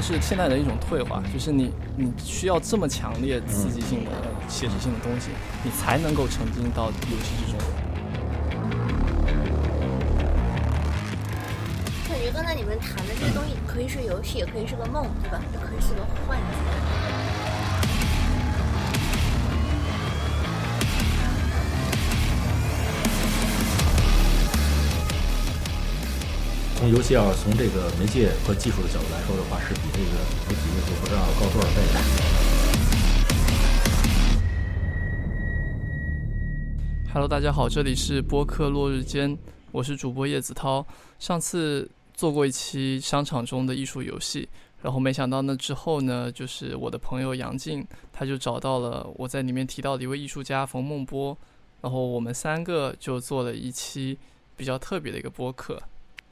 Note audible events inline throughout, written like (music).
它是现在的一种退化，就是你你需要这么强烈刺激性的写实性的东西，你才能够沉浸到游戏之中。感觉刚才你们谈的这些东西，可以是游戏，也可以是个梦，对吧？也可以是个幻觉。从游戏要从这个媒介和技术的角度来说的话，是比这个媒体艺术不知道高多少倍的。Hello，大家好，这里是播客落日间，我是主播叶子涛。上次做过一期商场中的艺术游戏，然后没想到那之后呢，就是我的朋友杨静，他就找到了我在里面提到的一位艺术家冯梦波，然后我们三个就做了一期比较特别的一个播客。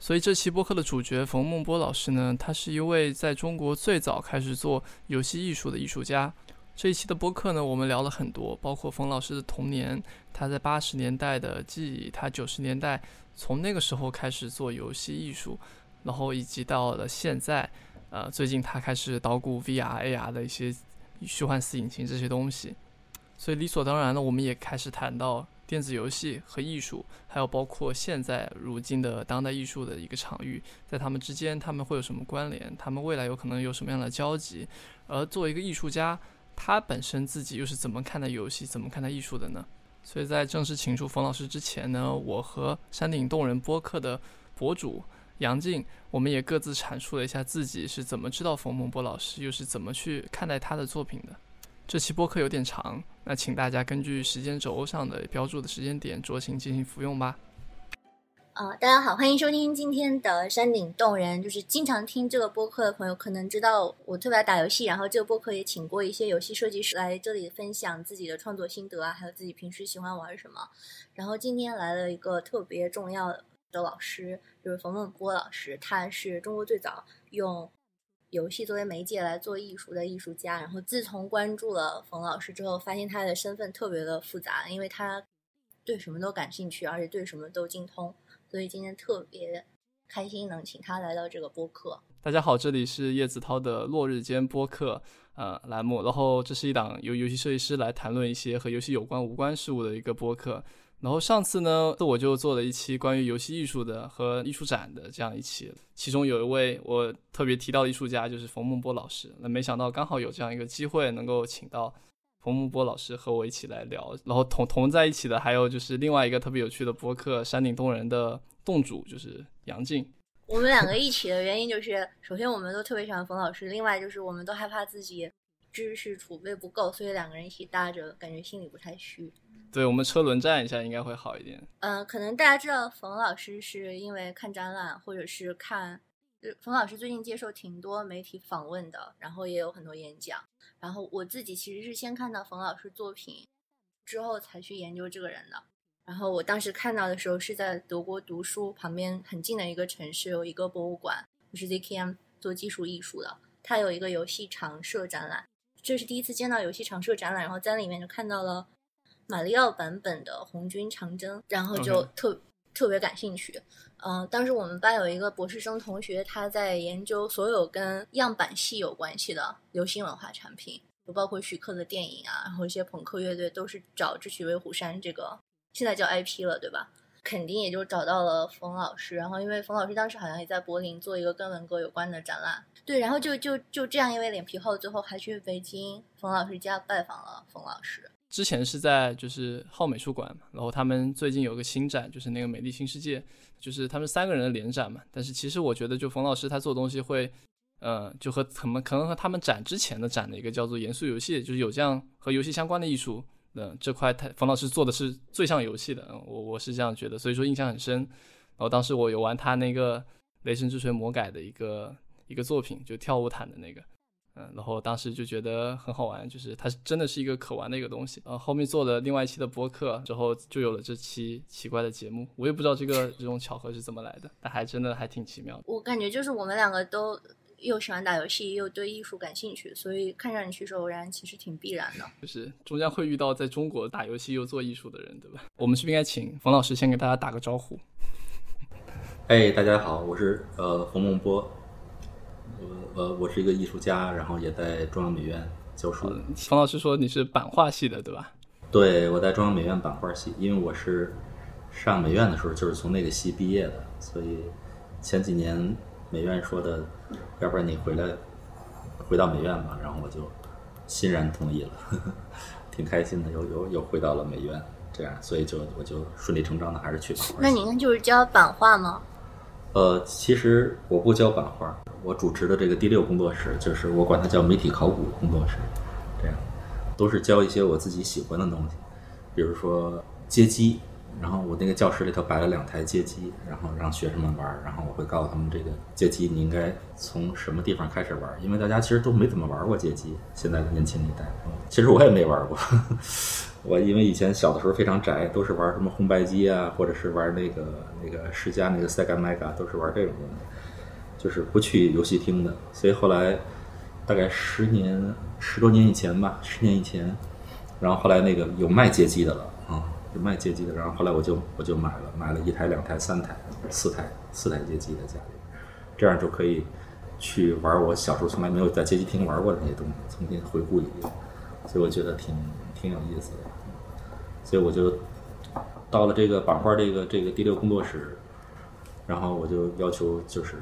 所以这期播客的主角冯梦波老师呢，他是一位在中国最早开始做游戏艺术的艺术家。这一期的播客呢，我们聊了很多，包括冯老师的童年，他在八十年代的记忆，他九十年代从那个时候开始做游戏艺术，然后以及到了现在，呃，最近他开始捣鼓 VR、AR 的一些虚幻四引擎这些东西。所以理所当然的，我们也开始谈到。电子游戏和艺术，还有包括现在如今的当代艺术的一个场域，在他们之间，他们会有什么关联？他们未来有可能有什么样的交集？而作为一个艺术家，他本身自己又是怎么看待游戏、怎么看待艺术的呢？所以在正式请出冯老师之前呢，我和山顶洞人播客的博主杨静，我们也各自阐述了一下自己是怎么知道冯梦波老师，又是怎么去看待他的作品的。这期播客有点长，那请大家根据时间轴上的标注的时间点酌情进行服用吧。啊，大家好，欢迎收听今天的山顶洞人。就是经常听这个播客的朋友，可能知道我特别爱打游戏，然后这个播客也请过一些游戏设计师来这里分享自己的创作心得啊，还有自己平时喜欢玩什么。然后今天来了一个特别重要的老师，就是冯梦波老师，他是中国最早用。游戏作为媒介来做艺术的艺术家，然后自从关注了冯老师之后，发现他的身份特别的复杂，因为他对什么都感兴趣，而且对什么都精通，所以今天特别开心能请他来到这个播客。大家好，这里是叶子涛的落日间播客呃栏目，然后这是一档由游戏设计师来谈论一些和游戏有关无关事物的一个播客。然后上次呢，我就做了一期关于游戏艺术的和艺术展的这样一期，其中有一位我特别提到的艺术家就是冯梦波老师。那没想到刚好有这样一个机会，能够请到冯梦波老师和我一起来聊。然后同同在一起的还有就是另外一个特别有趣的博客山顶洞人的洞主，就是杨静。我们两个一起的原因就是，首先我们都特别喜欢冯老师，另外就是我们都害怕自己知识储备不够，所以两个人一起搭着，感觉心里不太虚。对我们车轮战一下应该会好一点。嗯，可能大家知道冯老师是因为看展览或者是看，冯老师最近接受挺多媒体访问的，然后也有很多演讲。然后我自己其实是先看到冯老师作品，之后才去研究这个人的。然后我当时看到的时候是在德国读书，旁边很近的一个城市有一个博物馆，就是 ZKM 做技术艺术的，它有一个游戏常设展览，这是第一次见到游戏常设展览，然后在里面就看到了。马里奥版本的红军长征，然后就特特别感兴趣。嗯，当时我们班有一个博士生同学，他在研究所有跟样板戏有关系的流行文化产品，就包括徐克的电影啊，然后一些朋克乐队都是找智取威虎山这个现在叫 IP 了，对吧？肯定也就找到了冯老师。然后因为冯老师当时好像也在柏林做一个跟文革有关的展览，对，然后就就就这样，因为脸皮厚，最后还去北京冯老师家拜访了冯老师。之前是在就是浩美术馆嘛，然后他们最近有个新展，就是那个美丽新世界，就是他们三个人的联展嘛。但是其实我觉得，就冯老师他做东西会，呃，就和可能可能和他们展之前的展的一个叫做严肃游戏，就是有这样和游戏相关的艺术，嗯，这块他冯老师做的是最像游戏的，我我是这样觉得，所以说印象很深。然后当时我有玩他那个雷神之锤魔改的一个一个作品，就跳舞毯的那个。嗯，然后当时就觉得很好玩，就是它真的是一个可玩的一个东西。然后后面做了另外一期的播客之后，就有了这期奇怪的节目。我也不知道这个这种巧合是怎么来的，但还真的还挺奇妙的。我感觉就是我们两个都又喜欢打游戏，又对艺术感兴趣，所以看上去是偶然，其实挺必然的。就是终将会遇到在中国打游戏又做艺术的人，对吧？我们是不是应该请冯老师先给大家打个招呼？哎，大家好，我是呃冯梦波。我我我是一个艺术家，然后也在中央美院教书。冯老师说你是版画系的，对吧？对，我在中央美院版画系，因为我是上美院的时候就是从那个系毕业的，所以前几年美院说的，要不然你回来回到美院吧，然后我就欣然同意了，(laughs) 挺开心的，又又又回到了美院，这样，所以就我就顺理成章的还是去版画。那您就是教版画吗？呃，其实我不教版画，我主持的这个第六工作室，就是我管它叫媒体考古工作室，这样都是教一些我自己喜欢的东西，比如说街机，然后我那个教室里头摆了两台街机，然后让学生们玩儿，然后我会告诉他们这个街机你应该从什么地方开始玩儿，因为大家其实都没怎么玩过街机，现在的年轻一代，其实我也没玩过。(laughs) 我因为以前小的时候非常宅，都是玩什么红白机啊，或者是玩那个那个世嘉那个 Sega Mega，都是玩这种东西，就是不去游戏厅的。所以后来大概十年十多年以前吧，十年以前，然后后来那个有卖街机的了啊、有卖街机的，然后后来我就我就买了，买了一台、两台、三台、四台四台街机在家里，这样就可以去玩我小时候从来没有在街机厅玩过的那些东西，重新回顾一遍，所以我觉得挺挺有意思的。所以我就到了这个版画这个这个第六工作室，然后我就要求就是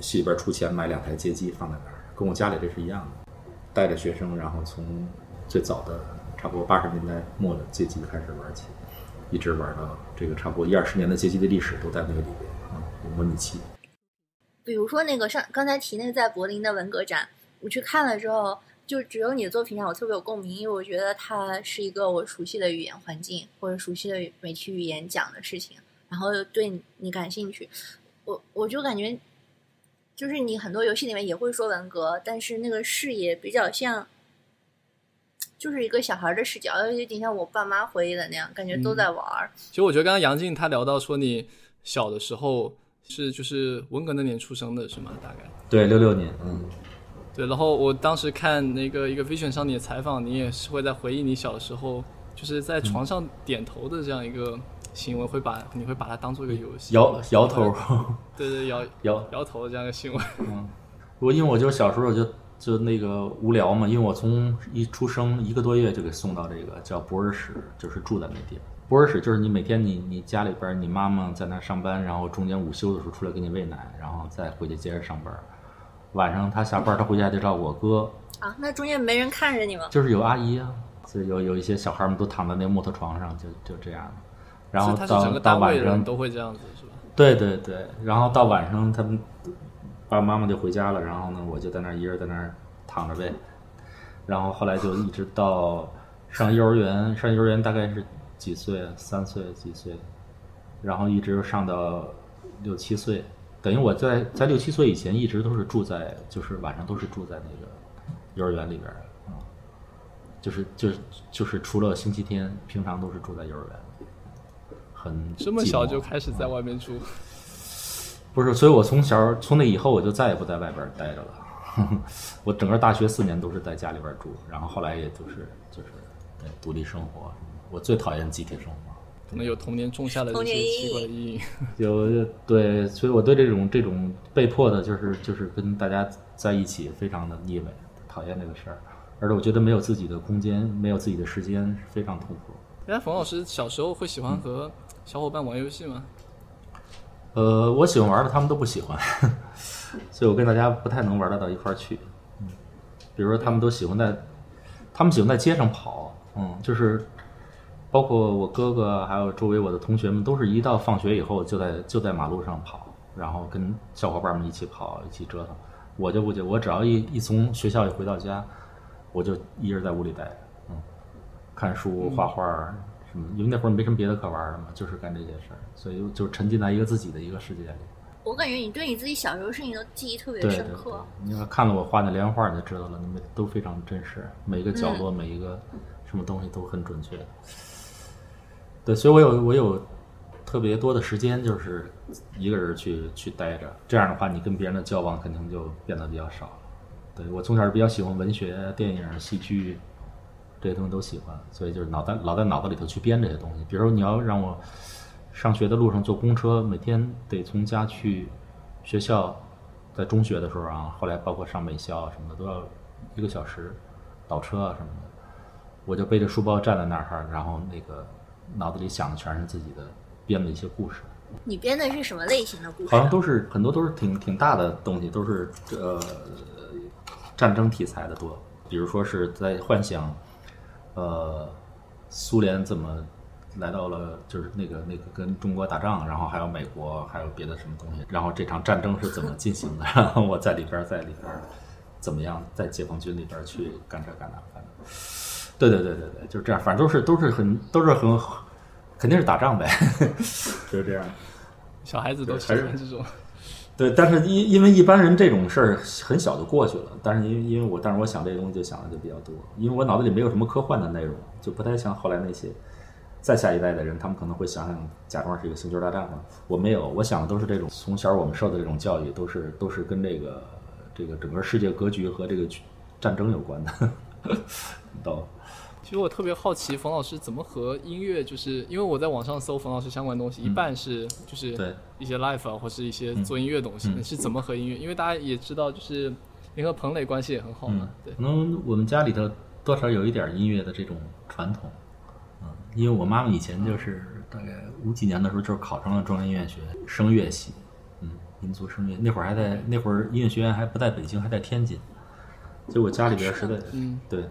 系里边出钱买两台街机放在那儿，跟我家里这是一样的，带着学生，然后从最早的差不多八十年代末的街机开始玩起，一直玩到这个差不多一二十年的街机的历史都在那个里边啊，模拟器。比如说那个上刚才提那个在柏林的文革展，我去看了之后，就只有你的作品让我特别有共鸣，因为我觉得它是一个我熟悉的语言环境或者熟悉的媒体语言讲的事情，然后对你感兴趣，我我就感觉，就是你很多游戏里面也会说文革，但是那个视野比较像，就是一个小孩的视角，有点像我爸妈回忆的那样，感觉都在玩儿。其实我觉得刚刚杨静她聊到说你小的时候是就是文革那年出生的是吗？大概对，六六年，嗯，对。然后我当时看那个一个 Vision 上你的采访，你也是会在回忆你小的时候就是在床上点头的这样一个行为，会把你会把它当做一个游戏，摇摇头，(laughs) 对对摇摇摇头这样一个行为。我因为我就小时候就就那个无聊嘛，因为我从一出生一个多月就给送到这个叫博尔室，就是住在那地方。博尔室就是你每天你你家里边你妈妈在那上班，然后中间午休的时候出来给你喂奶，然后再回去接着上班。晚上他下班，他回家得照顾我哥，啊，那中间没人看着你吗？就是有阿姨啊，所以有有一些小孩们都躺在那木头床上，就就这样。然后到到晚上都会这样子是吧？对对对，然后到晚上他们爸爸妈妈就回家了，然后呢，我就在那儿一人在那儿躺着呗。然后后来就一直到上幼儿园，上幼儿园大概是几岁啊？三岁几岁？然后一直上到六七岁，等于我在在六七岁以前一直都是住在，就是晚上都是住在那个幼儿园里边儿就是就是就是除了星期天，平常都是住在幼儿园里，很这么小就开始在外面住，不是，所以我从小从那以后我就再也不在外边待着了。(laughs) 我整个大学四年都是在家里边住，然后后来也就是就是对独立生活。我最讨厌集体生活，可能有童年种下的这些童年阴奇怪的阴影。(laughs) 有对，所以我对这种这种被迫的，就是就是跟大家在一起，非常的腻味，讨厌这个事儿。而且我觉得没有自己的空间，没有自己的时间，是非常痛苦。哎，冯老师小时候会喜欢和小伙伴玩游戏吗？呃，我喜欢玩的，他们都不喜欢，(laughs) 所以我跟大家不太能玩得到一块儿去。嗯，比如说他们都喜欢在，他们喜欢在街上跑，嗯，就是包括我哥哥还有周围我的同学们，都是一到放学以后就在就在马路上跑，然后跟小伙伴们一起跑，一起折腾。我就不行，我只要一一从学校一回到家，我就一人在屋里待着，嗯，看书、画画儿什么，因为那会儿没什么别的可玩儿的嘛，就是干这些事儿，所以就沉浸在一个自己的一个世界里。我感觉你对你自己小时候事情都记忆特别对对对深刻。，你要看了我画那连环画，你就知道了，你们都非常真实，每一个角落、每一个什么东西都很准确。对，所以我有我有特别多的时间，就是一个人去去待着。这样的话，你跟别人的交往肯定就变得比较少了。对我从小是比较喜欢文学、电影、戏剧这些东西都喜欢，所以就是脑袋老在脑子里头去编这些东西。比如说你要让我上学的路上坐公车，每天得从家去学校在中学的时候啊，后来包括上美校啊什么的，都要一个小时倒车啊什么的。我就背着书包站在那儿，然后那个脑子里想的全是自己的编的一些故事。你编的是什么类型的故事？好像都是很多都是挺挺大的东西，都是呃战争题材的多。比如说是在幻想，呃，苏联怎么来到了，就是那个那个跟中国打仗，然后还有美国，还有别的什么东西，然后这场战争是怎么进行的？(laughs) 然后我在里边在里边怎么样在解放军里边去干这干那，反正对对对对对，就是这样，反正都是都是很都是很肯定是打仗呗，(laughs) 就是这样。小孩子都喜欢这种。对，但是因因为一般人这种事儿很小就过去了，但是因因为我，但是我想这个东西就想的就比较多，因为我脑子里没有什么科幻的内容，就不太像后来那些再下一代的人，他们可能会想想假装是一个星球大战嘛。我没有，我想的都是这种从小我们受的这种教育，都是都是跟这个这个整个世界格局和这个战争有关的，(laughs) 都。其实我特别好奇冯老师怎么和音乐，就是因为我在网上搜冯老师相关东西，一半是就是一些 life 啊，或是一些做音乐东西，是怎么和音乐？因为大家也知道，就是您和彭磊关系也很好嘛，对。可能我们家里头多少有一点音乐的这种传统，嗯，因为我妈妈以前就是大概五几年的时候就是考上了中央音乐学院声乐系，嗯，民族声乐，那会儿还在那会儿音乐学院还不在北京，还在天津，就我家里边实在，嗯，对。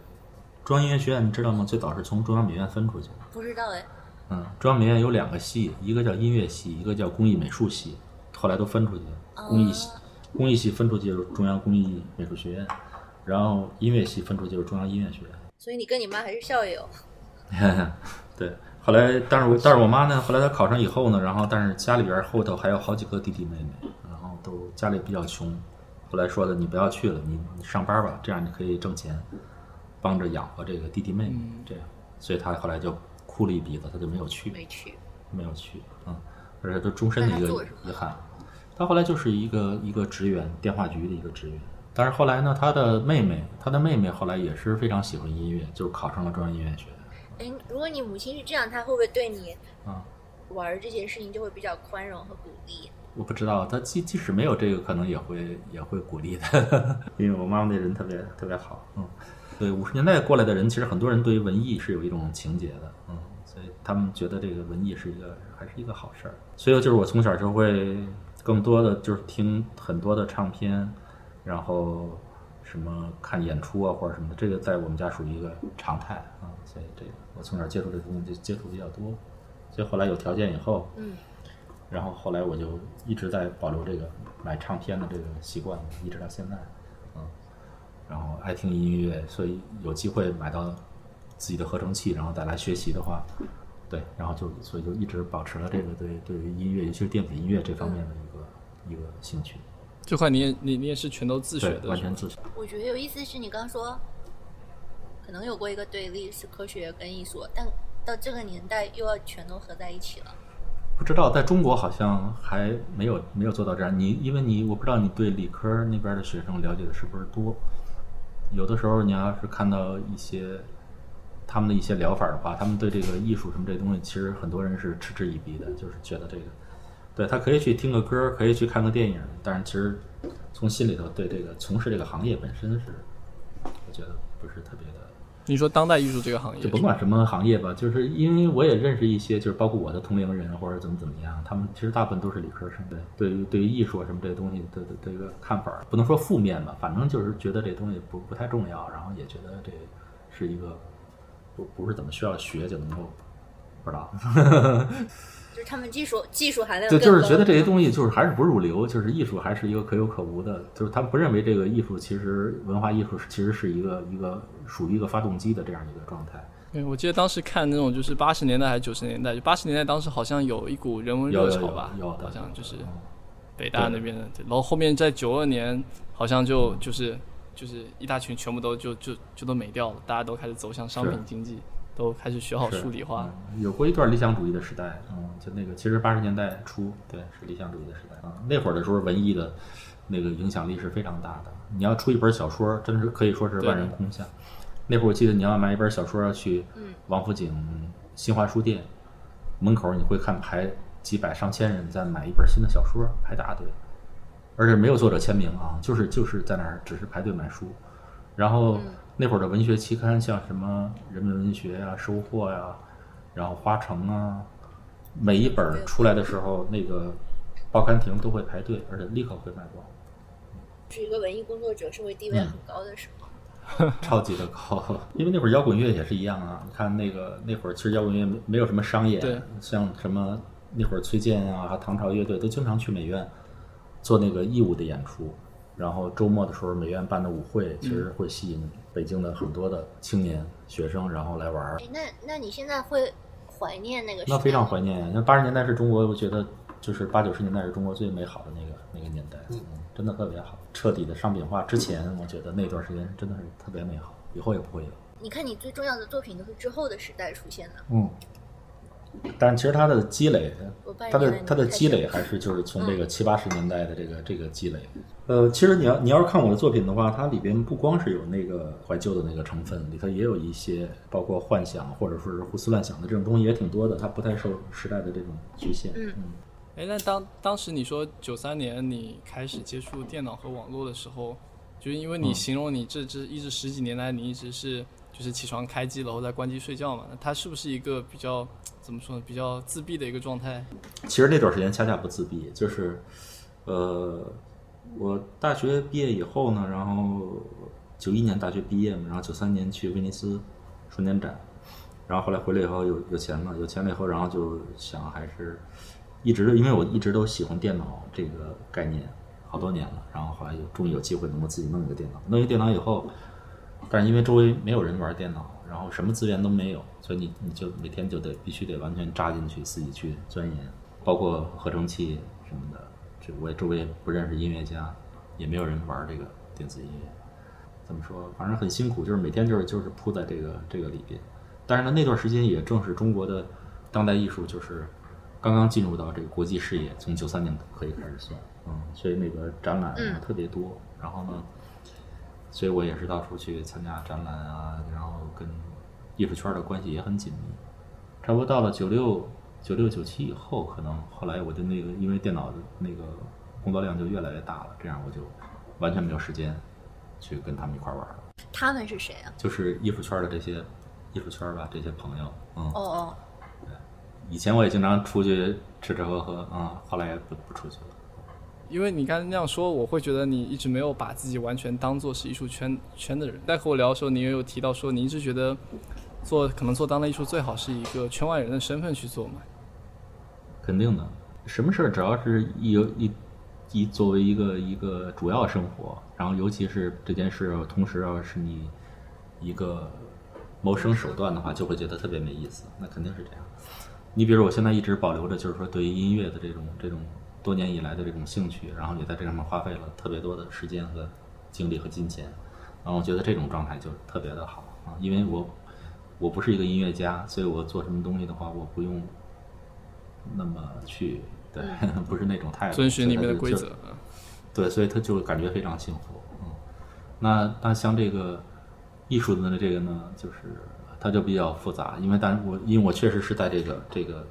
中央音乐学院你知道吗？最早是从中央美院分出去的。不知道哎。嗯，中央美院有两个系，一个叫音乐系，一个叫工艺美术系，后来都分出去了。工艺系，工艺系分出去就是中央工艺美术学院，然后音乐系分出去就是中央音乐学院。所以你跟你妈还是校友。(laughs) 对，后来但是我但是我妈呢，后来她考上以后呢，然后但是家里边后头还有好几个弟弟妹妹，然后都家里比较穷，后来说的你不要去了，你你上班吧，这样你可以挣钱。帮着养活这个弟弟妹妹，这样，所以他后来就哭了一鼻子，他就没有去，没去，没有去，嗯，而且都终身的一个遗憾。他后来就是一个一个职员，电话局的一个职员。但是后来呢，他的妹妹，他的妹妹后来也是非常喜欢音乐，就是考上了中央音乐学院。哎，如果你母亲是这样，她会不会对你啊玩这件事情就会比较宽容和鼓励？我不知道，他即即使没有这个，可能也会也会鼓励的，(laughs) 因为我妈妈那人特别特别好，嗯。对五十年代过来的人，其实很多人对于文艺是有一种情结的，嗯，所以他们觉得这个文艺是一个还是一个好事儿。所以就是我从小就会更多的就是听很多的唱片，然后什么看演出啊或者什么的，这个在我们家属于一个常态啊。所以这个我从小接触这东西就接触比较多，所以后来有条件以后，嗯，然后后来我就一直在保留这个买唱片的这个习惯，一直到现在。然后爱听音乐，所以有机会买到自己的合成器，然后再来学习的话，对，然后就所以就一直保持了这个对对于音乐，尤其是电子音乐这方面的一个一个兴趣。这块你也你你也是全都自学的，完全自学。我觉得有意思是你刚说，可能有过一个对立是科学跟艺术，但到这个年代又要全都合在一起了。不知道在中国好像还没有没有做到这样。你因为你我不知道你对理科那边的学生了解的是不是多。有的时候，你要是看到一些他们的一些疗法的话，他们对这个艺术什么这东西，其实很多人是嗤之以鼻的，就是觉得这个，对他可以去听个歌，可以去看个电影，但是其实从心里头对这个从事这个行业本身是，我觉得不是特别的。你说当代艺术这个行业，就甭管什么行业吧，就是因为我也认识一些，就是包括我的同龄人或者怎么怎么样，他们其实大部分都是理科生。对，对于对于艺术什么这些东西的的一个看法，不能说负面吧，反正就是觉得这东西不不太重要，然后也觉得这是一个不不是怎么需要学就能够不知道。(laughs) 就是他们技术技术含量，就就是觉得这些东西就是还是不入流，就是艺术还是一个可有可无的，就是他们不认为这个艺术其实文化艺术其实是一个一个属于一个发动机的这样一个状态。对，我记得当时看那种就是八十年代还是九十年代，就八十年代当时好像有一股人文热潮吧，有好像就是北大那边的，然后后面在九二年好像就就是就是一大群全部都就就就都没掉了，大家都开始走向商品经济。都开始学好数理化，有过一段理想主义的时代，嗯，就那个其实八十年代初，对，是理想主义的时代啊。那会儿的时候，文艺的那个影响力是非常大的。你要出一本小说，真是可以说是万人空巷。那会儿我记得，你要买一本小说，要去王府井新华书店门口，你会看排几百上千人在买一本新的小说，排大队。而且没有作者签名啊，就是就是在那儿只是排队买书。然后那会儿的文学期刊，像什么《人民文学》呀、《收获》呀，然后《花城》啊，每一本儿出来的时候，那个报刊亭都会排队，而且立刻会卖光。是一个文艺工作者社会地位嗯很高的时候。(laughs) 超级的高，(laughs) 因为那会儿摇滚乐也是一样啊。你看那个那会儿，其实摇滚乐没没有什么商业，对像什么那会儿崔健啊，唐朝乐队都经常去美院做那个义务的演出。然后周末的时候，美院办的舞会其实会吸引北京的很多的青年学生，然后来玩儿。哎，那那你现在会怀念那个时代？那非常怀念。那八十年代是中国，我觉得就是八九十年代是中国最美好的那个那个年代，嗯，真的特别好。彻底的商品化之前，我觉得那段时间真的是特别美好，以后也不会有。你看，你最重要的作品都是之后的时代出现的。嗯，但其实它的积累它的它的积累还是就是从这个七八十年代的这个这个积累。呃，其实你要你要是看我的作品的话，它里边不光是有那个怀旧的那个成分，里头也有一些包括幻想或者说是胡思乱想的这种东西也挺多的，它不太受时代的这种局限。嗯哎，那当当时你说九三年你开始接触电脑和网络的时候，就是因为你嗯形容你这这一直十几年来你一直是就是起床开机，然后再关机睡觉嘛，那它是不是一个比较怎么说呢，比较自闭的一个状态？其实那段时间恰恰不自闭，就是，呃，我大学毕业以后呢，然后九一年大学毕业嘛，然后九三年去威尼斯双年展，然后后来回来以后有有钱了，有钱了以后，然后就想还是一直因为我一直都喜欢电脑这个概念好多年了，然后后来有终于有机会能够自己弄一个电脑，弄一个电脑以后，但是因为周围没有人玩电脑，然后什么资源都没有，所以你你就每天就得必须得完全扎进去，自己去钻研，包括合成器什么的。这我也周围不认识音乐家，也没有人玩这个电子音乐。怎么说？反正很辛苦，就是每天就是就是扑在这个这个里边。但是呢，那段时间也正是中国的当代艺术就是刚刚进入到这个国际视野，从九三年可以开始算，嗯，所以那个展览特别多。然后呢，所以我也是到处去参加展览啊，然后跟艺术圈的关系也很紧密。差不多到了九六、九六、九七以后，可能后来我的那个因为电脑的那个工作量就越来越大了，这样我就完全没有时间去跟他们一块玩了。他们是谁啊？就是艺术圈的这些艺术圈吧，这些朋友，嗯，哦哦，对以前我也经常出去吃吃喝喝，嗯，后来也不不出去了。因为你刚才那样说，我会觉得你一直没有把自己完全当做是艺术圈圈的人。在和我聊的时候，你也有提到说，你一直觉得做可能做当代艺术最好是一个圈外人的身份去做嘛。肯定的，什么事儿只要是一有一一作为一个一个主要生活，然后尤其是这件事同时要是你一个谋生手段的话，就会觉得特别没意思。那肯定是这样。你比如我现在一直保留着，就是说对于音乐的这种这种多年以来的这种兴趣，然后也在这上面花费了特别多的时间和精力和金钱，然后我觉得这种状态就特别的好啊，因为我我不是一个音乐家，所以我做什么东西的话，我不用那么去对，(laughs) 不是那种态度，遵循里面的规则。嗯对，所以他就感觉非常幸福。嗯，那那像这个艺术的这个呢，就是它就比较复杂，因为但是我因为我确实是在这个这个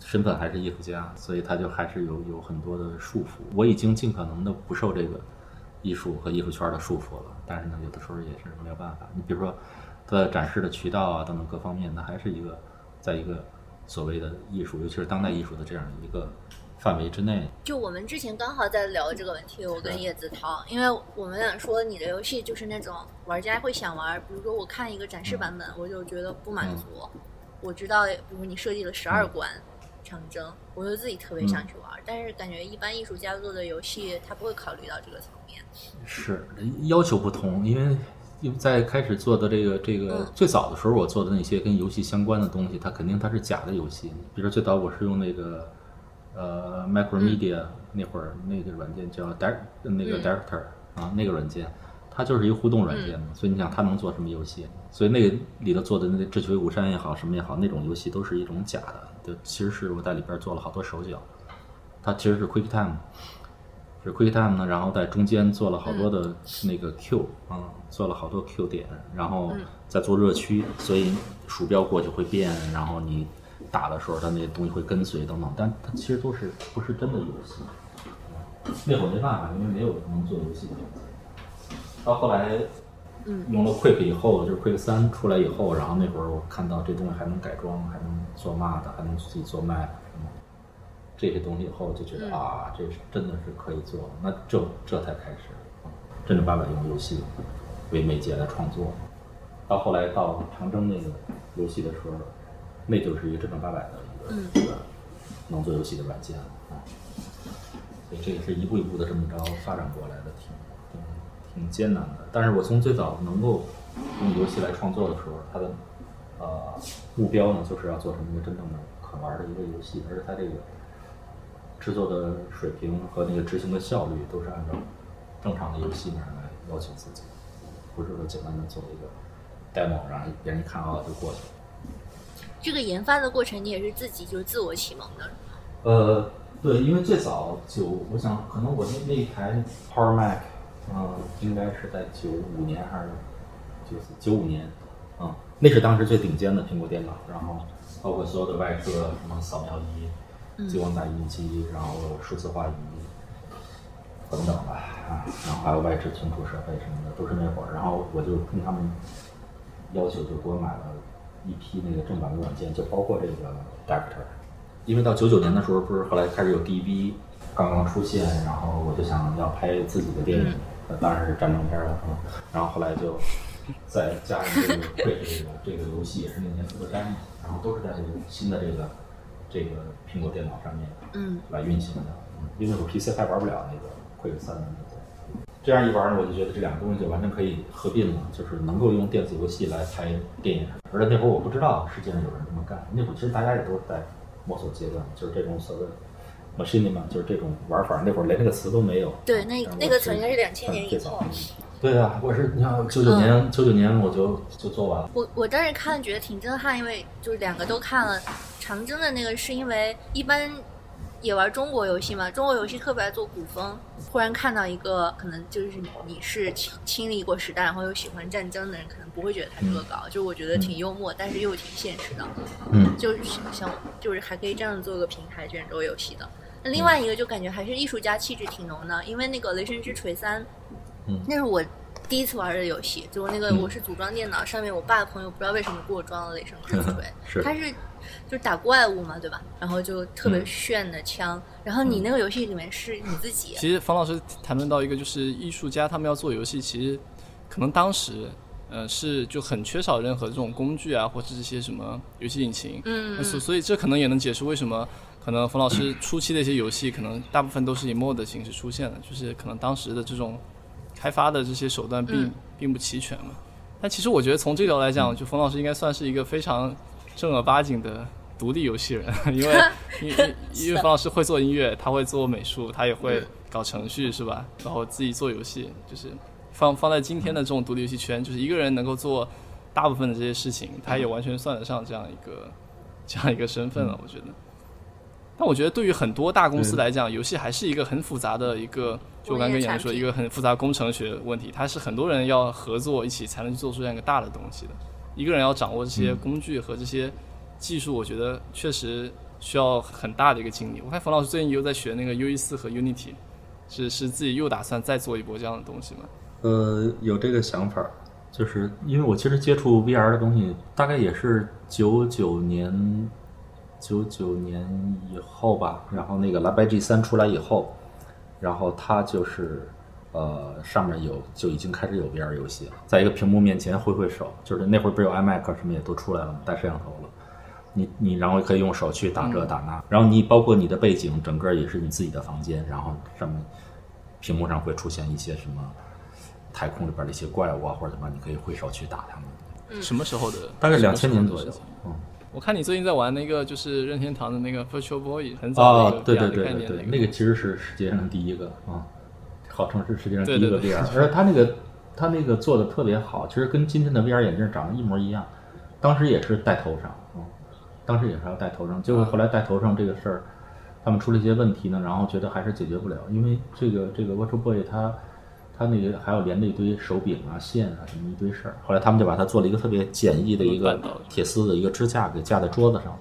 身份还是艺术家，所以他就还是有有很多的束缚。我已经尽可能的不受这个艺术和艺术圈的束缚了，但是呢，有的时候也是没有办法。你比如说，它的展示的渠道啊等等各方面，那还是一个在一个所谓的艺术，尤其是当代艺术的这样一个范围之内。就我们之前刚好在聊这个问题，我跟叶子涛，因为我们俩说你的游戏就是那种玩家会想玩，比如说我看一个展示版本，我就觉得不满足。我知道，比如你设计了十二关长征，我就自己特别想去玩，但是感觉一般艺术家做的游戏，他不会考虑到这个层面。是要求不同，因为因为在开始做的这个这个嗯最早的时候，我做的那些跟游戏相关的东西，它肯定它是假的游戏。比如说最早我是用那个呃 Micromedia、那会儿那个软件叫 Direct 那个嗯 Director、啊那个软件，它就是一个互动软件嘛，所以你想它能做什么游戏？所以那个里头做的那个《智取威虎山》也好，什么也好，那种游戏都是一种假的。就其实是我在里边做了好多手脚，它其实是 QuickTime。是 QuickTime 呢，然后在中间做了好多的那个 Q 啊、做了好多 Q 点，然后再做热区，所以鼠标过去会变，然后你打的时候它那些东西会跟随等等，但它其实都是不是真的游戏。那会儿没办法，因为没有能做游戏的。到后来，嗯用了 Quick 以后，就是 Quick 三出来以后，然后那会儿我看到这东西还能改装，还能做 MUD，还能自己做么这些东西以后，就觉得、嗯啊，这是真的是可以做，那这这才开始啊真正八百用游戏为媒介来创作。到后来到长征那个游戏的时候，那就是一个正正八百的一个、嗯一个能做游戏的软件啊。所以这也是一步一步的这么着发展过来的，挺挺挺艰难的。但是我从最早能够用游戏来创作的时候，它的呃目标呢，就是要做成一个真正的可玩的一个游戏，而且它这个制作的水平和那个执行的效率都是按照正常的游戏那样来要求自己，不是说简单的做一个 demo，然后别人一看啊就过去了。这个研发的过程你也是自己就是自我启蒙的，呃，对，因为最早九，我想可能我那那一台 Power Mac，嗯、应该是在九五年还是九九五年，嗯，那是当时最顶尖的苹果电脑，然后包括所有的外设，什么扫描仪、激光打印机，然后数字化仪等等吧，啊，然后还有外置存储设备什么的，都是那会儿，然后我就跟他们要求就给我买了一批那个正版的软件，就包括这个 dacter。因为到九九年的时候，不是后来开始有 DB 刚刚出现，然后我就想要拍自己的电影，呃当然是战争片了啊。然后后来就再加上这个会 (laughs) 这个这个游戏也是那年出的 demo，然后都是在这个新的这个这个苹果电脑上面嗯来运行的。嗯因为我 PC 还玩不了那个 Quick 三的那个。这样一玩呢，我就觉得这两个东西就完全可以合并了，就是能够用电子游戏来拍电影。而且那会儿我不知道世界上有人这么干，那会儿其实大家也都是在摸索阶段，就是这种所谓 machinima，就是这种玩法。那会儿连这个词都没有。对，那那个词应该是两千嗯年以后。对啊，我是你看九九年，九九年我就就做完了。我我当时看觉得挺震撼，因为就是两个都看了。长征的那个是因为一般也玩中国游戏嘛，中国游戏特别爱做古风。忽然看到一个可能就是你是亲亲历过时代，然后又喜欢战争的人，可能不会觉得它是恶搞，就我觉得挺幽默，但是又挺现实的。嗯就是想就是还可以这样做个平台卷轴游戏的。那另外一个就感觉还是艺术家气质挺浓的，因为那个《雷神之锤三》，嗯。那是我第一次玩的游戏，就那个嗯。我是组装电脑，上面我爸的朋友不知道为什么给我装了 (laughs)《雷神之锤》是。他是就是打怪物嘛，对吧？然后就特别嗯。炫的枪，然后你那个游戏里面是你自己，其实方老师谈论到一个，就是艺术家他们要做游戏，其实可能当时，呃，是就很缺少任何这种工具啊，或者这些什么游戏引擎。嗯。所所以这可能也能解释为什么可能冯老师初期的一些游戏，可能大部分都是以 mod 的形式出现的，就是可能当时的这种开发的这些手段并、嗯并不齐全嘛。但其实我觉得从这条来讲，就冯老师应该算是一个非常正儿八经的独立游戏人，(laughs) 因为 (laughs) 因为因为冯老师会做音乐，他会做美术，他也会搞程序，是吧？然后自己做游戏，就是放放在今天的这种独立游戏圈，就是一个人能够做大部分的这些事情，他也完全算得上这样一个这样一个身份了，我觉得。但我觉得对于很多大公司来讲，游戏还是一个很复杂的一个，就我刚刚跟演员说，一个很复杂工程学问题，它是很多人要合作一起才能做出这样一个大的东西的。一个人要掌握这些工具和这些技术，我觉得确实需要很大的一个精力。我看冯老师最近又在学那个 U E 四和 Unity，是是自己又打算再做一波这样的东西吗？呃，有这个想法，就是因为我其实接触 VR 的东西，大概也是九九年、九九年以后吧。然后那个蓝白 G 三出来以后，然后它就是呃上面有就已经开始有 VR 游戏了，在一个屏幕面前挥挥手，就是那会儿不是有 iMac 什么也都出来了嘛，带摄像头了。你你然后可以用手去打这打那，然后你包括你的背景，整个也是你自己的房间，然后上面屏幕上会出现一些什么太空里边的一些怪物啊，或者什么，你可以挥手去打他们。什么时候的？大概两千年左右。嗯，我看你最近在玩那个，就是任天堂的那个 Virtual Boy，很早的一个，哦对对的对对对，那个其实是世界上第一个啊，号称是世界上第一个对对对 VR，而且它那个它那个做的特别好，其实跟今天的 VR 眼镜长得一模一样。当时也是戴头上，嗯，当时也是要戴头上，结果后来戴头上这个事儿，他们出了一些问题呢，然后觉得还是解决不了，因为这个这个 Virtual Boy 它它那个还要连着一堆手柄啊、线啊什么一堆事儿，后来他们就把它做了一个特别简易的一个铁丝的一个支架给架在桌子上，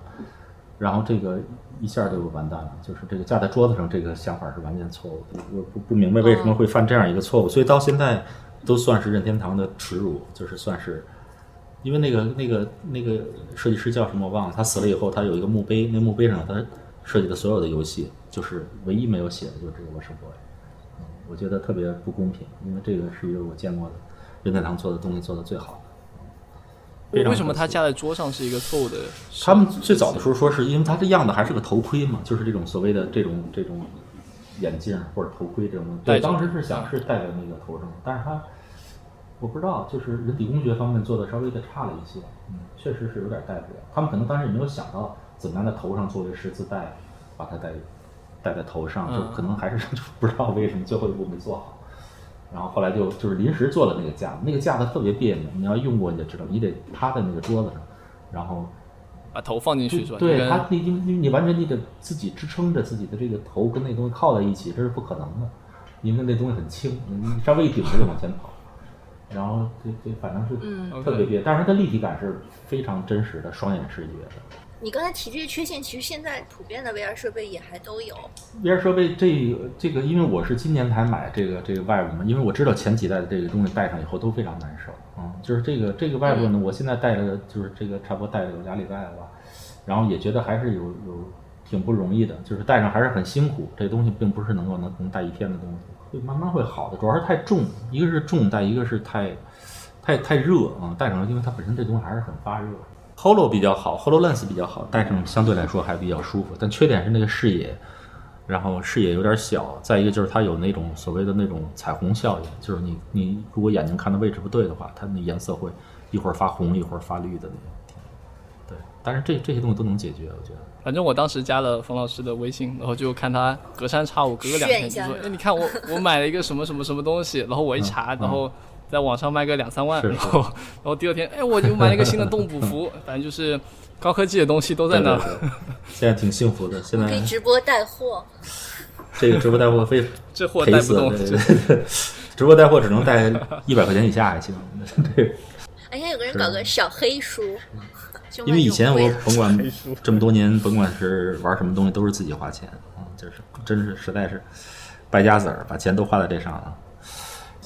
然后这个一下就完蛋了。就是这个架在桌子上，这个想法是完全错误的。我不不明白为什么会犯这样一个错误，所以到现在都算是任天堂的耻辱，就是算是。因为那个那个那个设计师叫什么我忘了，他死了以后，他有一个墓碑，那墓碑上他设计的所有的游戏，就是唯一没有写的就是这个《我是 boy》。嗯，我觉得特别不公平，因为这个是一个我见过的任天堂做的东西做的最好的。为什么可惜它架在桌上是一个错误的？他们最早的时候说是因为它这样子还是个头盔嘛，就是这种所谓的这种这种眼镜或者头盔这种东西。对，当时是想是戴在那个头上，但是它我不知道，就是人体工学方面做的稍微的差了一些，嗯，确实是有点戴不了。他们可能当时也没有想到怎么样在头上作为十字带，把它戴戴在头上，就嗯可能还是 (laughs) 就不知道为什么最后一步没做好。然后后来就就是临时做了那个架子，那个架子特别别扭，你要用过你就知道，你得趴在那个桌子上，然后把头放进去是吧？对它你你你你完全你得自己支撑着自己的这个头跟那东西靠在一起，这是不可能的，因为那东西很轻，你你稍微一顶着就往前跑。(laughs) 然后这这反正是嗯特别别，但是它的立体感是非常真实的，双眼视觉的。你刚才提这些缺陷，其实现在普遍的 VR 设备也还都有。VR 设备这个这个，因为我是今年才买这个这个 Vive 嘛，因为我知道前几代的这个东西戴上以后都非常难受，嗯，就是这个这个 Vive 呢，我现在戴了就是这个差不多戴了有俩礼拜了吧，然后也觉得还是有有挺不容易的，就是戴上还是很辛苦，这东西并不是能够能能戴一天的东西，会慢慢会好的，主要是太重，一个是重，戴一个是太太太热啊、戴上因为它本身这东西还是很发热。Holo 比较好，Hololens 比较好，戴上相对来说还比较舒服，但缺点是那个视野，然后视野有点小，再一个就是它有那种所谓的那种彩虹效应，就是你你如果眼睛看的位置不对的话，它那颜色会一会儿发红一会儿发绿的那种。对，但是这这些东西都能解决，我觉得。反正我当时加了冯老师的微信，然后就看他隔三差五隔个两天就说：“炫一下是吧哎，你看我我买了一个什么什么什么东西。”然后我一查，然后在网上卖个两三万，然后然后第二天，哎，我就买了一个新的动捕服，(laughs) 反正就是高科技的东西都在那儿。对对对现在挺幸福的，现可以直播带货，这个直播带货非 (laughs) 这货带不动，对对对 (laughs) 直播带货只能带一百块钱以下还行。对，哎，现在有个人搞个小黑书，因为以前我甭管这么多年，甭管是玩什么东西，都是自己花钱，啊，就是真是实在是败家子儿，把钱都花在这上了。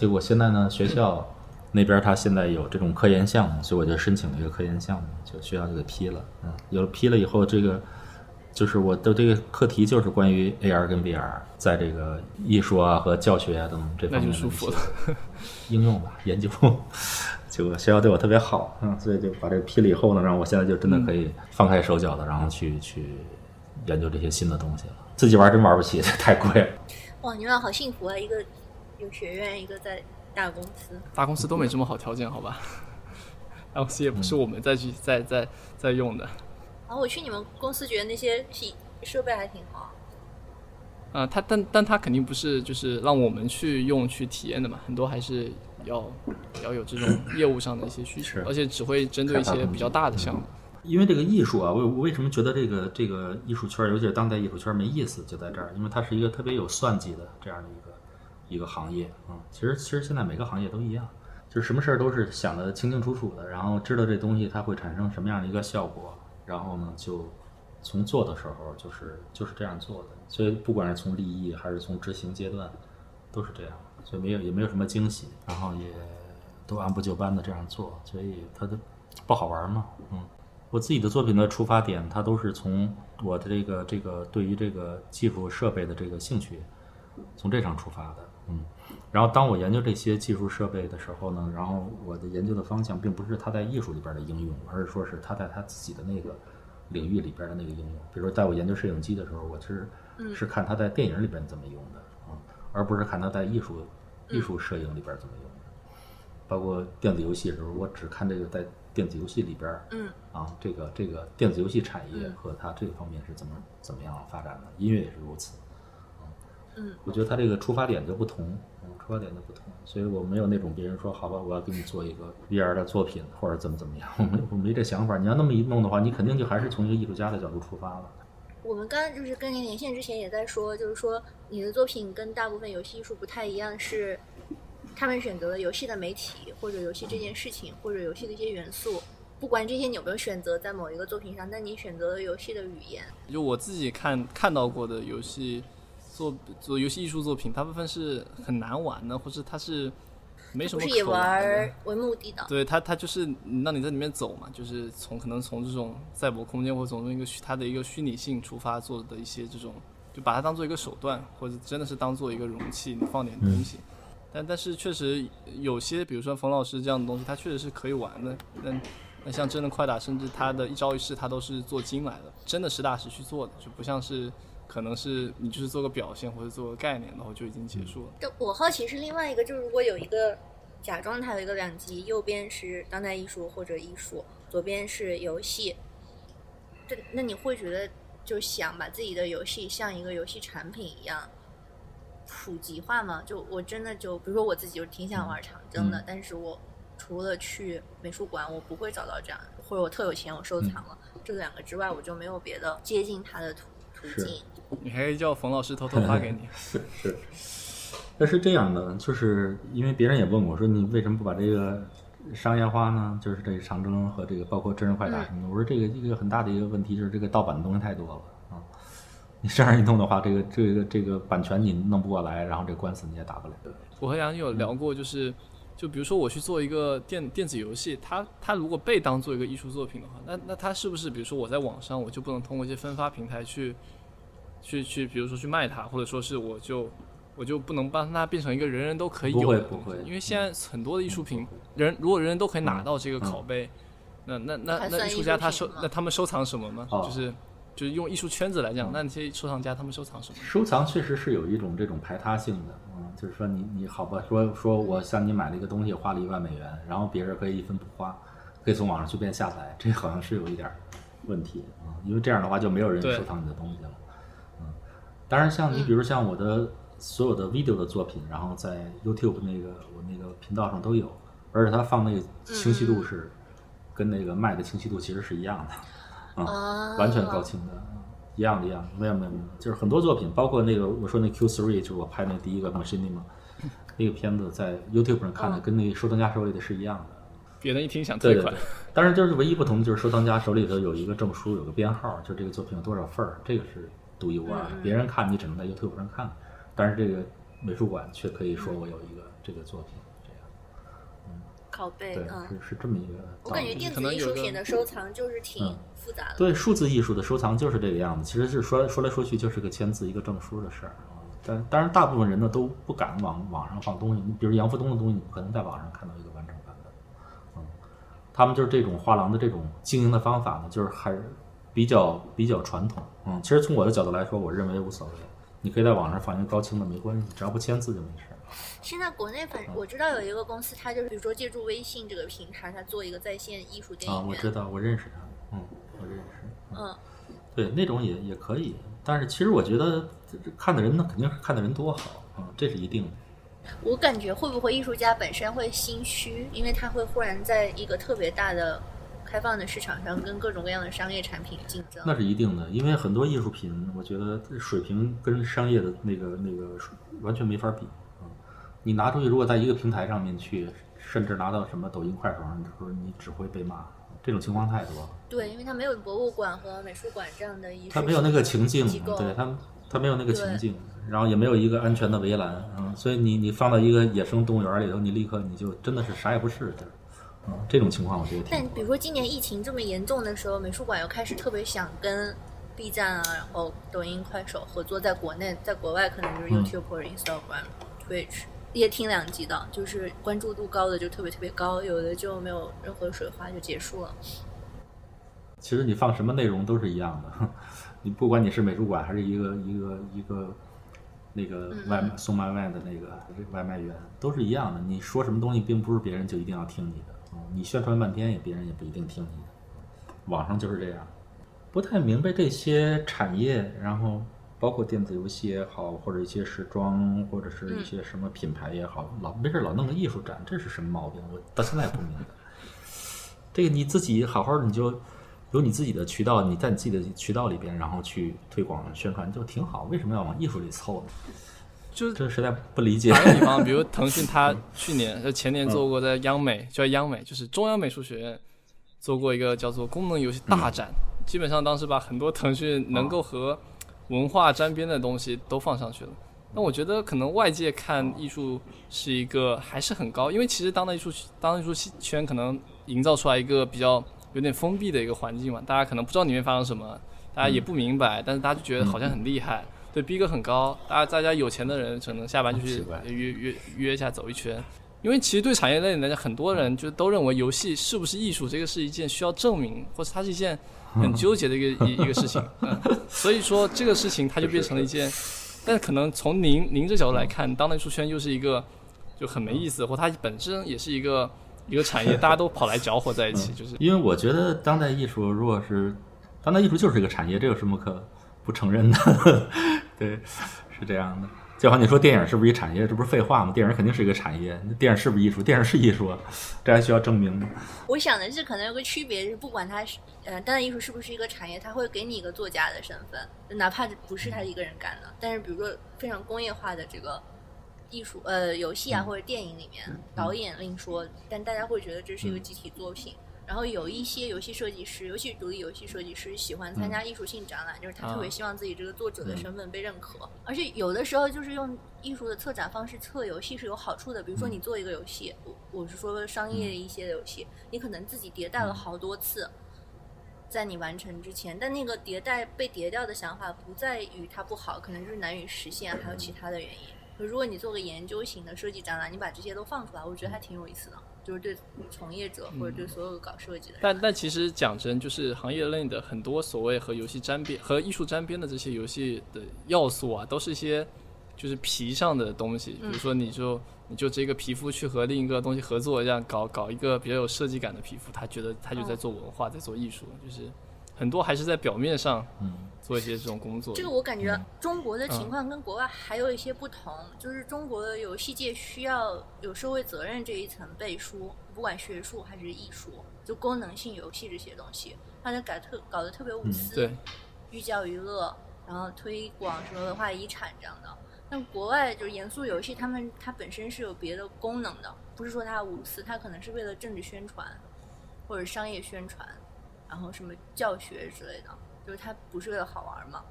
结果现在呢，学校那边他现在有这种科研项目，所以我就申请了一个科研项目，就学校就给批了。嗯，有了批了以后，这个就是我的这个课题就是关于 AR 跟 VR 在这个艺术啊和教学啊等等这方面的。应用吧，研究。结 (laughs) 果学校对我特别好，嗯，所以就把这个批了以后呢，让我现在就真的可以放开手脚的，然后去去研究这些新的东西了。自己玩真玩不起，这 (laughs) 太贵了。哇，你们俩好幸福啊！一个有学院，一个在大公司。大公司都没这么好条件，好吧？大公司也不是我们再去再再再用的。然后我去你们公司，觉得那些系设备还挺好。啊、它但但他肯定不是就是让我们去用去体验的嘛，很多还是要要有这种 (clears throat) 业务上的一些需求，而且只会针对一些比较大的项目。因为这个艺术啊，我我为什么觉得这个这个艺术圈，尤其是当代艺术圈没意思，就在这儿，因为它是一个特别有算计的这样的一个一个行业啊、嗯。其实其实现在每个行业都一样，就是什么事儿都是想的清清楚楚的，然后知道这东西它会产生什么样的一个效果，然后呢就从做的时候就是就是这样做的。所以不管是从立意还是从执行阶段，都是这样，所以没有也没有什么惊喜，然后也都按部就班的这样做，所以它的不好玩嘛，嗯。我自己的作品的出发点，它都是从我的这个这个对于这个技术设备的这个兴趣，从这上出发的，嗯。然后当我研究这些技术设备的时候呢，然后我的研究的方向并不是它在艺术里边的应用，而是说是它在它自己的那个领域里边的那个应用。比如说，在我研究摄影机的时候，我是是看它在电影里边怎么用的啊，而不是看它在艺术艺术摄影里边怎么用的。包括电子游戏的时候，我只看这个在电子游戏里边，嗯啊，这个这个电子游戏产业和它这个方面是怎么怎么样发展的，音乐也是如此。嗯，我觉得他这个出发点就不同，嗯，出发点就不同，所以我没有那种别人说好吧，我要给你做一个 VR 的作品或者怎么怎么样，(laughs) 我没我没这想法。你要那么一弄的话，你肯定就还是从一个艺术家的角度出发了。我们刚刚就是跟您连线之前也在说，就是说你的作品跟大部分游戏艺术不太一样，是他们选择了游戏的媒体或者游戏这件事情或者游戏的一些元素不管这些你有没有选择在某一个作品上，但你选择了游戏的语言，就我自己看看到过的游戏做做游戏艺术作品，大部分是很难玩的，或者它是没什么不是以可玩的玩为目的的。对它，它就是让你在里面走嘛，就是从可能从这种赛博空间或者从一个虚它的一个虚拟性出发做的一些这种，就把它当做一个手段，或者真的是当做一个容器，你放点东西。但但是确实有些，比如说冯老师这样的东西，它确实是可以玩的。那那像真的快打，甚至他的一招一式，他都是做精来的，真的实打实去做的，就不像是可能是你就是做个表现或者做个概念，然后就已经结束了。但我好奇是另外一个，就是如果有一个假装它有一个两极，右边是当代艺术或者艺术，左边是游戏，这那你会觉得就想把自己的游戏像一个游戏产品一样普及化吗？就我真的就比如说我自己就挺想玩长征的，嗯但是我除了去美术馆，我不会找到这样，或者我特有钱我收藏了、这两个之外，我就没有别的接近它的途途径。你还可以叫冯老师偷偷发给你。是 (laughs) 是，那是这样的，就是因为别人也问我说，你为什么不把这个商业化呢？就是这个长征和这个包括真人快打什么的，我说这个一个很大的一个问题就是这个盗版的东西太多了啊。你这样一弄的话，这个这个这个版权你弄不过来，然后这官司你也打不了。我和杨有聊过，就是就比如说我去做一个电电子游戏，它它如果被当做一个艺术作品的话，那那它是不是比如说我在网上我就不能通过一些分发平台去去去，比如说去卖它，或者说是我就我就不能帮它变成一个人人都可以有的东西会不会。因为现在很多的艺术品，人如果人人都可以拿到这个拷贝，那那那那艺术家他收那他们收藏什么吗？哦。就是就是用艺术圈子来讲，那那些收藏家他们收藏什么？收藏确实是有一种这种排他性的，嗯，就是说你你好吧，说说我向你买了一个东西，花了一万美元，然后别人可以一分不花，可以从网上随便下载，这好像是有一点问题啊、因为这样的话就没有人对。收藏你的东西了，嗯，当然像你比如像我的所有的 video 的作品，然后在 YouTube 那个我那个频道上都有，而且它放那个清晰度是跟那个卖的清晰度其实是一样的，啊、(laughs) 啊。完全高清的，一样的，一样，没有没有没有，就是很多作品，包括那个我说那 Q three，就是我拍那第一个 Machinima，(laughs) 那个片子在 YouTube 上看的，跟那个收藏家手里的是一样的。别人一听想退款。对对对，，当然就是唯一不同就是收藏家手里头有一个证书，有个编号，就这个作品有多少份儿，这个是独一无二的。别人看你只能在 YouTube 上看，但是这个美术馆却可以说我有一个这个作品，这样拷贝，对，嗯，是是这么一个我感觉。电子艺术品的收藏就是挺嗯复杂的。对，数字艺术的收藏就是这个样子，其实是说说来说去就是个签字一个证书的事儿啊。但当然，大部分人呢都不敢往网上放东西，你比如杨福东的东西，你不可能在网上看到一个完整版本。嗯，他们就是这种画廊的这种经营的方法呢，就是还是比较比较传统。嗯，其实从我的角度来说，我认为无所谓，你可以在网上放一个高清的没关系，只要不签字就没事儿。现在国内反我知道有一个公司，它就是比如说借助微信这个平台，它做一个在线艺术电啊。我知道，我认识他，嗯，我认识。嗯，对，那种也也可以，但是其实我觉得看的人呢，肯定是看的人多好啊、这是一定的。我感觉会不会艺术家本身会心虚，因为他会忽然在一个特别大的开放的市场上跟各种各样的商业产品竞争。那是一定的，因为很多艺术品，我觉得水平跟商业的那个那个完全没法比啊、你拿出去，如果在一个平台上面去，甚至拿到什么抖音、快手上的时候，你只会被骂。这种情况太多了，对，因为它没有博物馆和美术馆这样的艺术它没有那个情境，对它它没有那个情境，然后也没有一个安全的围栏，嗯，所以你你放到一个野生动物园里头，你立刻你就真的是啥也不是的，嗯，这种情况我觉得挺但比如说今年疫情这么严重的时候，美术馆又开始特别想跟 B 站啊，然后抖音、快手合作，在国内，在国外可能就是嗯 YouTube 或者 Instagram、Twitch，也听两集的，就是关注度高的就特别特别高，有的就没有任何水花就结束了。其实你放什么内容都是一样的，(laughs) 你不管你是美术馆还是一个一个一个那个外卖送外卖的那个这个外卖员，都是一样的。你说什么东西，并不是别人就一定要听你的，嗯，你宣传半天也别人也不一定听你的。网上就是这样，不太明白这些产业，然后包括电子游戏也好，或者一些时装，或者是一些什么品牌也好，老没事老弄个艺术展，这是什么毛病？我到现在也不明白。这个你自己好好的，你就有你自己的渠道，你在你自己的渠道里边，然后去推广宣传就挺好。为什么要往艺术里凑呢？就是这实在不理解打。个比方，比如腾讯 (laughs) 它去年呃前年做过在央美，叫央美，就是中央美术学院做过一个叫做功能游戏大展，基本上当时把很多腾讯能够和文化沾边的东西都放上去了。那我觉得可能外界看艺术是一个还是很高，因为其实当代艺术当代艺术圈可能营造出来一个比较有点封闭的一个环境嘛，大家可能不知道里面发生什么，大家也不明白，但是大家就觉得好像很厉害，对逼格很高，大家大家有钱的人可能下班就去约约约一下走一圈，因为其实对产业链来讲，很多人就都认为游戏是不是艺术，这个是一件需要证明，或者它是一件很纠结的一个一一个事情，嗯，所以说这个事情它就变成了一件。但可能从您您这角度来看，当代艺术圈又是一个就很没意思，或它本身也是一个一个产业，大家都跑来搅和在一起，(laughs) 就是因为我觉得当代艺术如果是当代艺术就是一个产业，这有什么可不承认的？(laughs) 对，是这样的。就好像你说电影是不是一产业，这不是废话吗？电影肯定是一个产业。那电影是不是艺术？电影是艺术，这还需要证明吗？我想的是，可能有个区别是，不管它是呃，当代艺术是不是一个产业，它会给你一个作家的身份，哪怕不是他一个人干的。但是，比如说非常工业化的这个艺术，呃，游戏啊或者电影里面，导演另说，但大家会觉得这是一个集体作品。然后有一些游戏设计师，尤其是独立游戏设计师，喜欢参加艺术性展览，就是他特别希望自己这个作者的身份被认可。而且有的时候就是用艺术的策展方式策游戏是有好处的。比如说你做一个游戏，我我是说商业一些的游戏，你可能自己迭代了好多次，在你完成之前，但那个迭代被迭掉的想法不在于它不好，可能就是难以实现，还有其他的原因。可如果你做个研究型的设计展览，你把这些都放出来，我觉得还挺有意思的。就是对从业者或者对所有搞设计的，但但其实讲真，就是行业内的很多所谓和游戏沾边、和艺术沾边的这些游戏的要素啊，都是一些就是皮上的东西。比如说，你就你就这个皮肤去和另一个东西合作，这样搞搞一个比较有设计感的皮肤，他觉得他就在做文化，在做艺术，就是很多还是在表面上。嗯做一些这种工作，这个我感觉中国的情况跟国外还有一些不同，就是中国的游戏界需要有社会责任这一层背书，不管学术还是艺术，就功能性游戏这些东西，它就改特搞得特别无私，对，寓教于乐，然后推广什么文化遗产这样的。但国外就是严肃游戏，他们它本身是有别的功能的，不是说它无私，它可能是为了政治宣传或者商业宣传，然后什么教学之类的。就是它不是为了好玩嘛，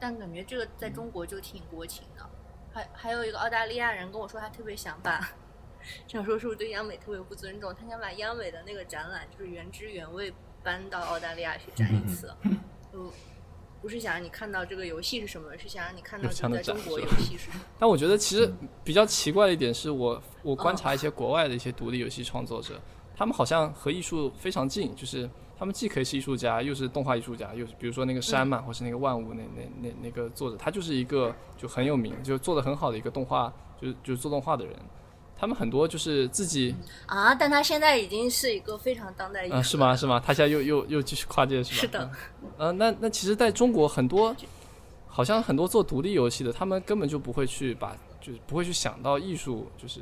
但感觉这个在中国就挺国情的。还还有一个澳大利亚人跟我说，他特别想把，(laughs) 想说是不是对央美特别不尊重？他想把央美的那个展览，就是原汁原味搬到澳大利亚去展一次。嗯，不是想让你看到这个游戏是什么，是想让你看到在中国游戏是什么。但我觉得其实比较奇怪的一点是我我观察一些国外的一些独立游戏创作者，他们好像和艺术非常近，就是。他们既可以是艺术家，又是动画艺术家，又是比如说那个山嘛，或是那个万物那那那那个作者，他就是一个就很有名，就做的很好的一个动画，就是就是做动画的人。他们很多就是自己啊，但他现在已经是一个非常当代艺术，是吗？是吗？他现在又又又继续跨界是吧？是的。呃，那那其实在中国很多，好像很多做独立游戏的，他们根本就不会去把，就是不会去想到艺术，就是。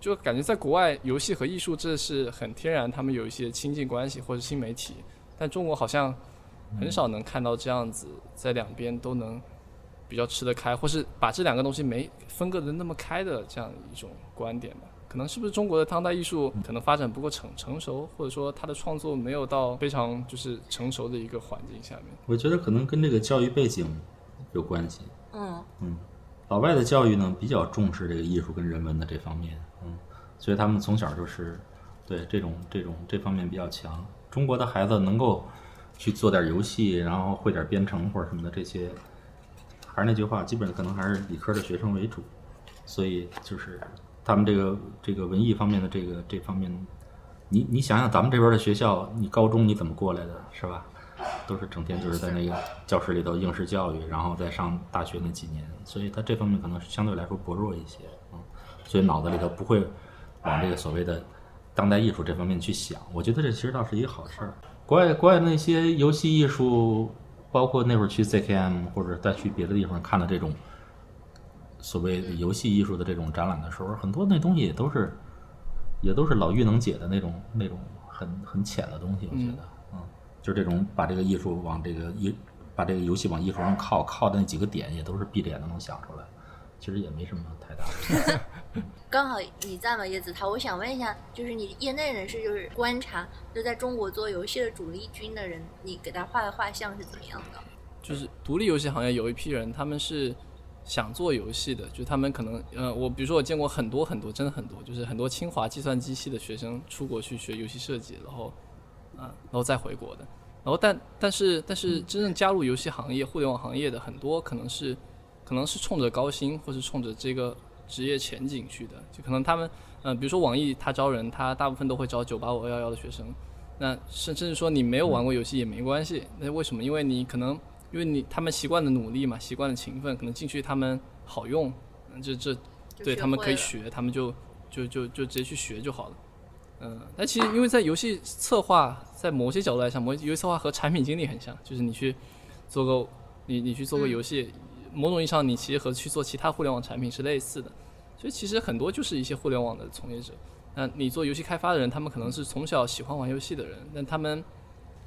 就感觉在国外，游戏和艺术这是很天然，他们有一些亲近关系或者新媒体，但中国好像很少能看到这样子，在两边都能比较吃得开，或是把这两个东西没分割的那么开的这样一种观点吧。可能是不是中国的当代艺术可能发展不够成成熟，或者说他的创作没有到非常就是成熟的一个环境下面？我觉得可能跟这个教育背景有关系。嗯嗯，老外的教育呢比较重视这个艺术跟人文的这方面。嗯所以他们从小就是，对这种这种这方面比较强。中国的孩子能够去做点游戏，然后会点编程或者什么的这些，还是那句话，基本上可能还是理科的学生为主。所以就是他们这个这个文艺方面的这个这方面，你你想想咱们这边的学校，你高中你怎么过来的，是吧？都是整天就是在那个教室里头应试教育，然后再上大学那几年，所以他这方面可能相对来说薄弱一些，嗯，所以脑子里头不会。往这个所谓的当代艺术这方面去想，我觉得这其实倒是一个好事儿。国外国外那些游戏艺术，包括那会儿去 ZKM 或者再去别的地方看的这种所谓游戏艺术的这种展览的时候，很多那东西也都是也都是老妪能解的那种那种很很浅的东西。我觉得，嗯，就是这种把这个艺术往这个艺把这个游戏往艺术上靠靠的那几个点，也都是闭着眼都能想出来。其实也没什么太大的。(laughs) 刚好你在嘛，叶子涛，我想问一下，就是你业内人士，就是观察，就在中国做游戏的主力军的人，你给他画的画像是怎么样的？就是独立游戏行业有一批人，他们是想做游戏的，就他们可能，呃，我比如说我见过很多很多，真的很多，就是很多清华计算机系的学生出国去学游戏设计，然后，啊，然后再回国的，然后但但是但是真正加入游戏行业、互联网行业的很多可能是可能是冲着高薪或是冲着这个职业前景去的，就可能他们，嗯、比如说网易他招人，他大部分都会招九八五二幺幺的学生，那甚甚至说你没有玩过游戏也没关系，那为什么？因为你可能因为你他们习惯的努力嘛，习惯的勤奋，可能进去他们好用，嗯这这对他们可以学，他们就就就就直接去学就好了。嗯，但其实因为在游戏策划，在某些角度来讲，某游戏策划和产品经理很像，就是你去做个你你去做个嗯游戏，某种意义上你其实和去做其他互联网产品是类似的，所以其实很多就是一些互联网的从业者。那你做游戏开发的人，他们可能是从小喜欢玩游戏的人，但他们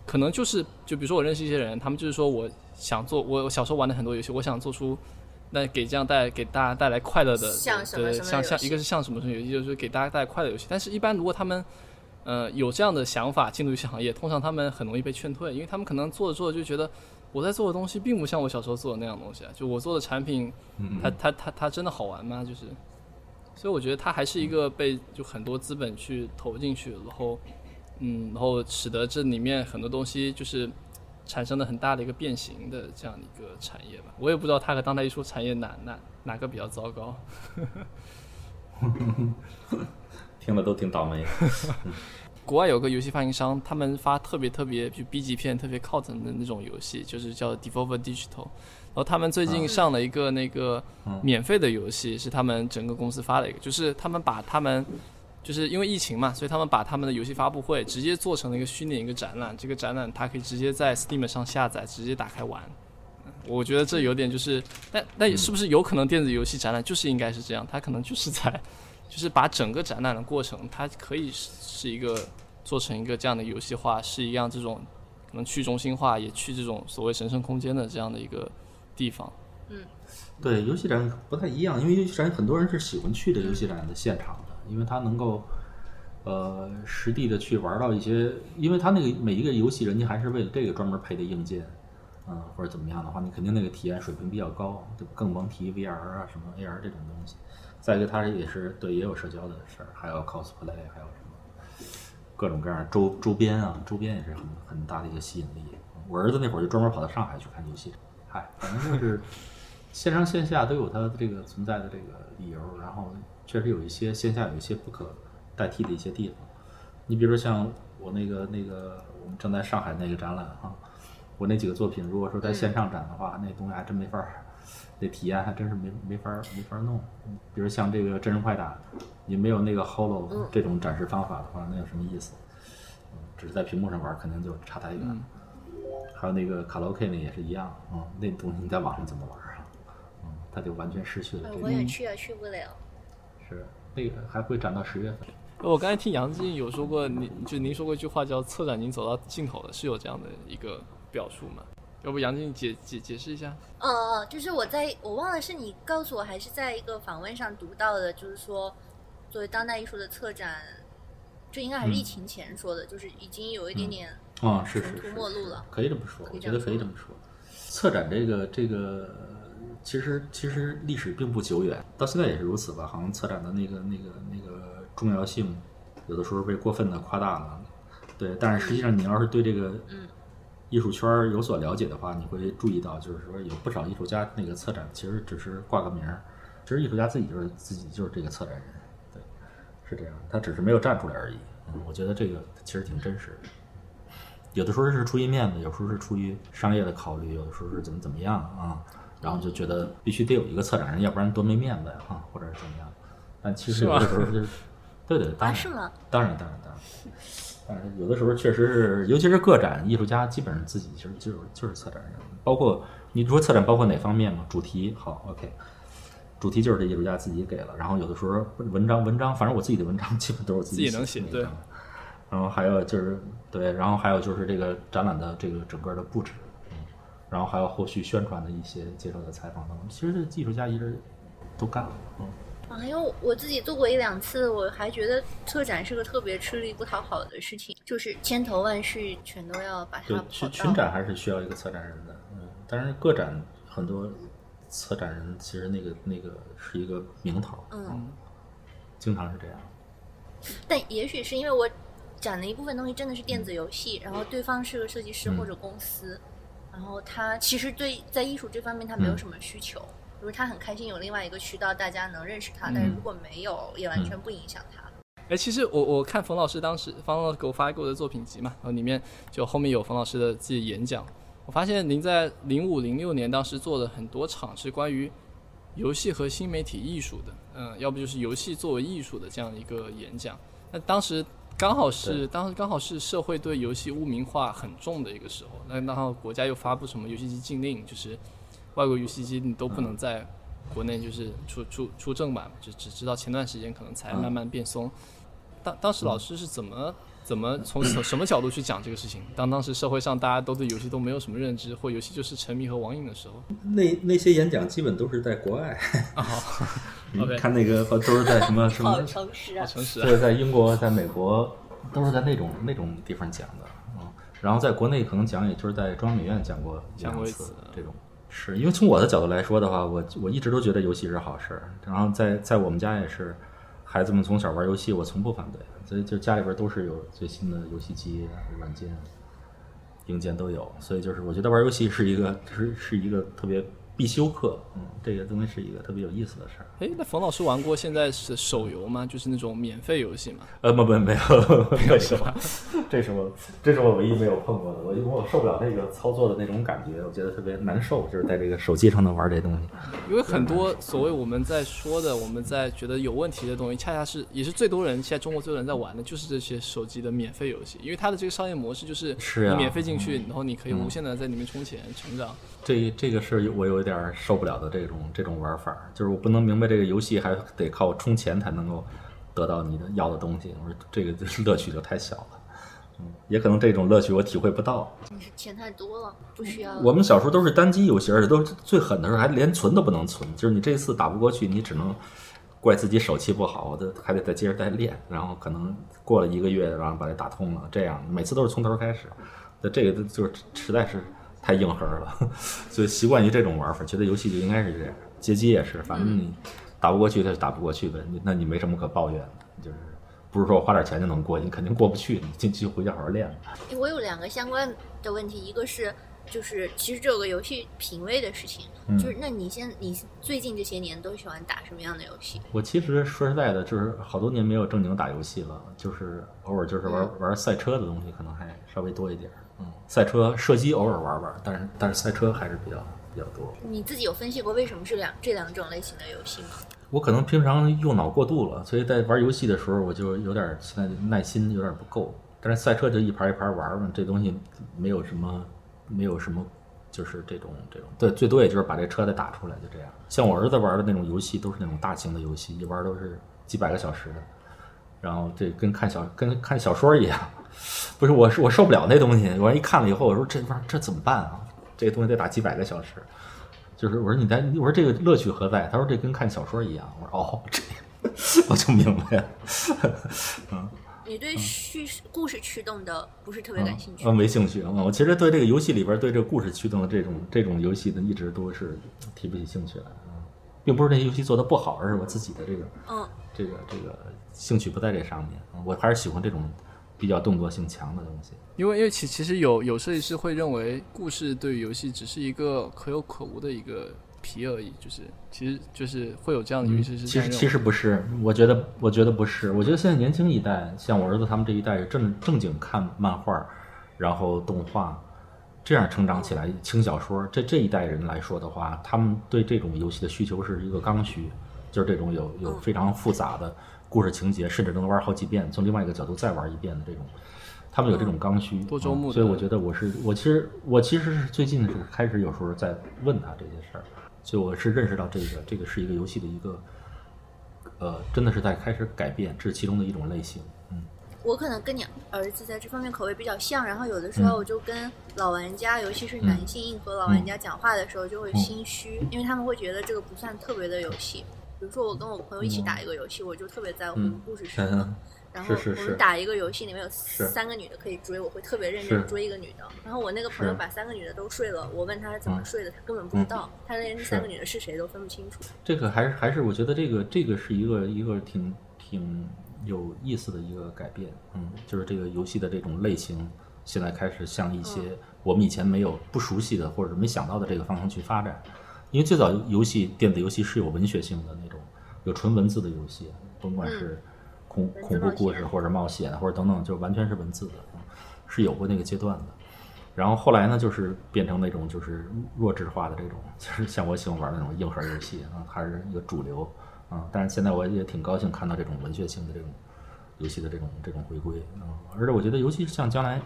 可能就是就比如说我认识一些人，他们就是说我想做，我我小时候玩的很多游戏，我想做出那给这样带给大家带来快乐的，像什么对，什么像像一个是像什么什么游戏，就是给大家带来快乐游戏。但是，一般如果他们呃有这样的想法进入游戏行业，通常他们很容易被劝退，因为他们可能做着做着就觉得我在做的东西并不像我小时候做的那样东西啊，就我做的产品，嗯它它它它真的好玩吗？就是，所以我觉得它还是一个被就很多资本去投进去，然后嗯，然后使得这里面很多东西就是产生了很大的一个变形的这样的一个产业吧。我也不知道它和当代艺术产业哪哪哪个比较糟糕。听了都挺倒霉的。(laughs) 国外有个游戏发行商，他们发特别特别就 B 级片特别靠等的那种游戏，就是叫 Devolver Digital。然后他们最近上了一个那个免费的游戏，是他们整个公司发的一个，就是他们把他们就是因为疫情嘛，所以他们把他们的游戏发布会直接做成了一个虚拟一个展览。这个展览它可以直接在 Steam 上下载，直接打开玩。我觉得这有点就是，但但是不是有可能电子游戏展览就是应该是这样？它可能就是在，就是把整个展览的过程，它可以是一个做成一个这样的游戏化，是一样这种可能去中心化，也去这种所谓神圣空间的这样的一个地方。嗯对，游戏展不太一样，因为游戏展很多人是喜欢去的游戏展的现场，因为他能够呃实地的去玩到一些，因为他那个每一个游戏人家还是为了这个专门配的硬件，嗯、或者怎么样的话，你肯定那个体验水平比较高，对吧？更甭提 VR 啊什么 AR 这种东西。再一个，它也是对也有社交的事儿，还有 cosplay，还有什么各种各样周周边啊，周边也是很很大的一个吸引力。我儿子那会儿就专门跑到上海去看游戏，嗨，反正就是线上线下都有它这个存在的这个理由，然后确实有一些线下有一些不可代替的一些地方。你比如说像我那个那个我们正在上海那个展览哈，我那几个作品如果说在线上展的话，那东西还真没法儿，那体验还真是没没法儿没法儿弄。嗯比如像这个真人快打，你没有那个 Holo 这种展示方法的话，那有什么意思？嗯只是在屏幕上玩，肯定就差太远了。还有那个卡拉 OK 那也是一样，嗯，那东西你在网上怎么玩啊？嗯，它就完全失去了呃这个。我也去啊，去不了。是那个还会展到十月份。我刚才听杨静有说过，您就您说过一句话叫“策展已经走到尽头了”，是有这样的一个表述吗？要不杨静解解解释一下？呃，就是我在我忘了是你告诉我还是在一个访问上读到的，就是说作为当代艺术的策展，这应该还是疫嗯情前说的，就是已经有一点点啊、是是穷途是，末路了。可以这么说，我觉得可以这么说。策展这个这个，其实其实历史并不久远，到现在也是如此吧。好像策展的那个那个那个重要性，有的时候被过分的夸大了。对，但是实际上你要是对这个嗯艺术圈儿有所了解的话，你会注意到，就是说有不少艺术家那个策展其实只是挂个名儿，其实艺术家自己就是自己就是这个策展人，对，是这样，他只是没有站出来而已。嗯，我觉得这个其实挺真实的。有的时候是出于面子，有时候是出于商业的考虑，有的时候是怎么怎么样啊，然后就觉得必须得有一个策展人，要不然多没面子呀啊，或者是怎么样。但其实有的时候就是，(laughs) 对对，当啊，然是吗？当然，当然，当然。但是有的时候确实是，尤其是个展艺术家，基本上自己其实就是就是策展人。包括你说策展包括哪方面嘛？主题好，OK，主题就是这艺术家自己给了。然后有的时候文章文章，反正我自己的文章基本都是我自己自己能写对的然后还有就是对，然后还有就是这个展览的这个整个的布置，嗯，然后还有后续宣传的一些接受的采访等等。其实这艺术家一直都干了。嗯，啊，因为我自己做过一两次，我还觉得策展是个特别吃力不讨好的事情，就是千头万绪全都要把它对跑，群群展还是需要一个策展人的，嗯，但是个展很多策展人其实那个那个是一个名头，嗯，经常是这样。但也许是因为我展的一部分东西真的是电子游戏，然后对方是个设计师嗯或者公司，然后他其实对在艺术这方面他没有嗯什么需求，就是他很开心有另外一个渠道大家能认识他，但是嗯如果没有，也完全不影响他。哎，其实我我看冯老师当时方老师给我发过的作品集嘛，然后里面就后面有冯老师的自己演讲。我发现您在零五零六年当时做了很多场是关于游戏和新媒体艺术的，嗯，要不就是游戏作为艺术的这样一个演讲。那当时刚好是当时刚好是社会对游戏污名化很重的一个时候，那然后国家又发布什么游戏机禁令，就是外国游戏机你都不能在国内就是出出出正版，就只知道前段时间可能才慢慢变松。当当时老师是怎么怎么从什 (coughs) 什么角度去讲这个事情？当当时社会上大家都对游戏都没有什么认知，或游戏就是沉迷和网瘾的时候，那那些演讲基本都是在国外，你 (laughs) OK 看那个都是在什么 (laughs) 什好么，诚实啊！好诚实啊。对，在英国、在美国都是在那种那种地方讲的，嗯，然后在国内可能讲，也就是在中央美院讲过讲过一次这种。是因为从我的角度来说的话，我我一直都觉得游戏是好事儿，然后在在我们家也是，孩子们从小玩游戏，我从不反对，所以就家里边都是有最新的游戏机、软件、硬件都有，所以就是我觉得玩游戏是一个是是一个特别必修课，嗯，这个东西是一个特别有意思的事儿。哎，那冯老师玩过现在是手游吗？就是那种免费游戏吗？呃，不不没有 (laughs) 没有什么？(laughs) 这是我这是我唯一没有碰过的，我因为我受不了那个操作的那种感觉，我觉得特别难受，就是在这个手机上能玩这东西。因为很多所谓我们在说的，我们在觉得有问题的东西，恰恰是也是最多人现在中国最多人在玩的，就是这些手机的免费游戏，因为它的这个商业模式就是你免费进去，然后你可以无限的在里面充钱成长。这这个是我有一点儿受不了的这种这种玩法，就是我不能明白这个游戏还得靠充钱才能够得到你的要的东西，我说这个 (laughs) 乐趣就太小了。嗯，也可能这种乐趣我体会不到。你是钱太多了，不需要。我们小时候都是单机游戏，而且都是最狠的时候还连存都不能存，就是你这次打不过去，你只能怪自己手气不好，我得还得再接着再练，然后可能过了一个月，然后把它打通了，这样每次都是从头开始。那这个就是实在是太硬核了，(laughs) 所以习惯于这种玩法，觉得游戏就应该是这样。街机也是，反正你打不过去，它就打不过去呗，那你没什么可抱怨的，就是不是说我花点钱就能过，你肯定过不去，你进去回家好好练。诶我有两个相关的问题，一个是就是其实这有个游戏品味的事情，嗯就是那你现你最近这些年都喜欢打什么样的游戏？我其实说实在的，就是好多年没有正经打游戏了，就是偶尔就是玩、玩赛车的东西，可能还稍微多一点赛车射击偶尔玩玩，但是但是赛车还是比较比较多。你自己有分析过为什么是两这两种类型的游戏吗？我可能平常用脑过度了，所以在玩游戏的时候，我就有点儿现在耐心有点儿不够。但是赛车就一盘一盘玩嘛，这东西没有什么没有什么，就是这种这种，对，最多也就是把这车再打出来，就这样。像我儿子玩的那种游戏，都是那种大型的游戏，一玩都是几百个小时的，然后这跟看小跟看小说一样。不是，我是我受不了那东西。我一看了以后，我说这玩意儿这怎么办啊？这个东西得打几百个小时。就是我说你在我说这个乐趣何在？他说这跟看小说一样。我说哦，这样我就明白了。嗯你对叙事故事驱动的不是特别感兴趣？嗯，没兴趣。嗯，我其实对这个游戏里边对这个故事驱动的这种这种游戏呢，一直都是提不起兴趣来。嗯，并不是这些游戏做的不好，而是我自己的这个嗯，这个这个兴趣不在这上面。嗯我还是喜欢这种比较动作性强的东西。因为因为其其实有有设计师会认为故事对于游戏只是一个可有可无的一个皮而已，就是其实就是会有这样的游戏是这其实其。实不是，我觉得我觉得不是，我觉得现在年轻一代，像我儿子他们这一代是正正经看漫画，然后动画，这样成长起来，轻小说，这这一代人来说的话，他们对这种游戏的需求是一个刚需，就是这种有有非常复杂的故事情节，甚至能玩好几遍，从另外一个角度再玩一遍的这种。他们有这种刚需，多周目嗯所以我觉得我是我其实我其实是最近是开始有时候在问他这些事儿，所以我是认识到这个这个是一个游戏的一个呃，真的是在开始改变，这是其中的一种类型。嗯，我可能跟你儿子在这方面口味比较像，然后有的时候我就跟老玩家，尤其是男性硬核老玩家讲话的时候，就会心虚，因为他们会觉得这个不算特别的游戏。比如说我跟我朋友一起打一个游戏，我就特别在乎嗯。故事是什么。嗯，然后是是是我们打一个游戏，里面有三个女的可以追，我会特别认真是追一个女的。然后我那个朋友把三个女的都睡了，我问他怎么嗯。睡的，他根本不知道，他连这三个女的是谁都分不清楚。这个还是还是我觉得这个这个是一个一个挺挺有意思的一个改变，嗯，就是这个游戏的这种类型现在开始向一些我们以前没有不熟悉的或者没想到的这个方向去发展。因为最早游戏电子游戏是有文学性的那种，有纯文字的游戏，甭管是恐恐怖故事或者冒险或者等等，就完全是文字的，嗯是有过那个阶段的。然后后来呢，就是变成那种就是弱智化的这种，就是像我喜欢玩那种硬核游戏啊，还是一个主流啊。但是现在我也挺高兴看到这种文学性的这种游戏的这种这种回归啊。而且我觉得，尤其是像将来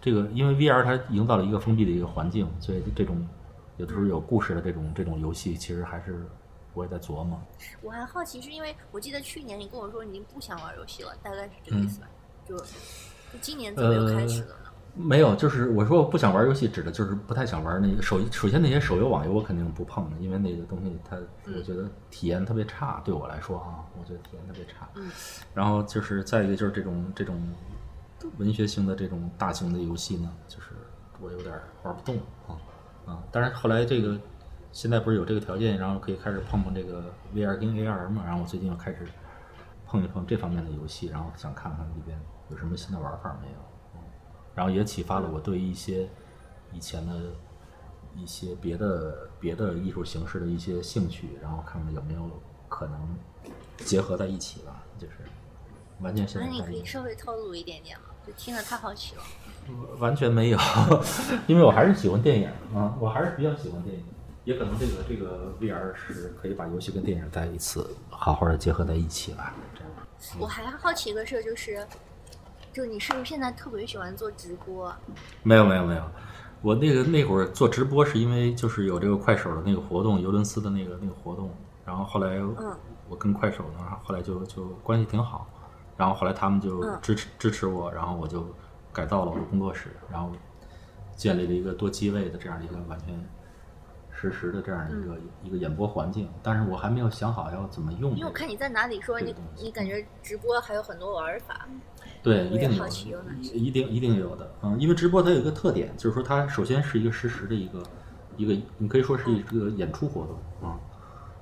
这个，因为 VR 它营造了一个封闭的一个环境，所以这种有的时候有故事的这种这种游戏，其实还是我也在琢磨。(laughs) 我还好奇，是因为我记得去年你跟我说你已经不想玩游戏了，大概是这个意思吧？就就今年怎么又开始了呢？没有，就是我说我不想玩游戏，指的就是不太想玩那个手。首先那些手游、网游我肯定不碰的，因为那个东西它，我觉得体验特别差，对我来说啊，我觉得体验特别差。嗯。然后就是再一个就是这种这种文学性的这种大型的游戏呢，就是我有点玩不动啊啊！但是后来这个现在不是有这个条件，然后可以开始碰碰这个 VR 跟 AR 嘛，然后我最近又开始碰一碰这方面的游戏，然后想看看里边有什么新的玩法没有。然后也启发了我对一些以前的一些别的别的艺术形式的一些兴趣，然后看看有没有可能结合在一起吧，就是完全现那你可以稍微透露一点点吗？就听着太好奇了。完全没有，(laughs) 因为我还是喜欢电影啊，我还是比较喜欢电影，也可能这个这个 VR 是可以把游戏跟电影在一次好好的结合在一起吧，这样。我还好奇一个事儿，就是，就你是不是现在特别喜欢做直播？没有没有没有，我那个那会儿做直播是因为就是有这个快手的那个活动，尤伦斯的那个那个活动，然后后来嗯我跟快手呢，后来就就关系挺好，然后后来他们就嗯支持支持我，然后我就改造了我的工作室，然后建立了一个多机位的这样一个完全实时的这样一个、一个演播环境，但是我还没有想好要怎么用、这个。因为我看你在哪里说你你感觉直播还有很多玩法。对，一定有有一定一定有的，嗯，因为直播它有一个特点，就是说它首先是一个实时的一个一个，你可以说是一个演出活动啊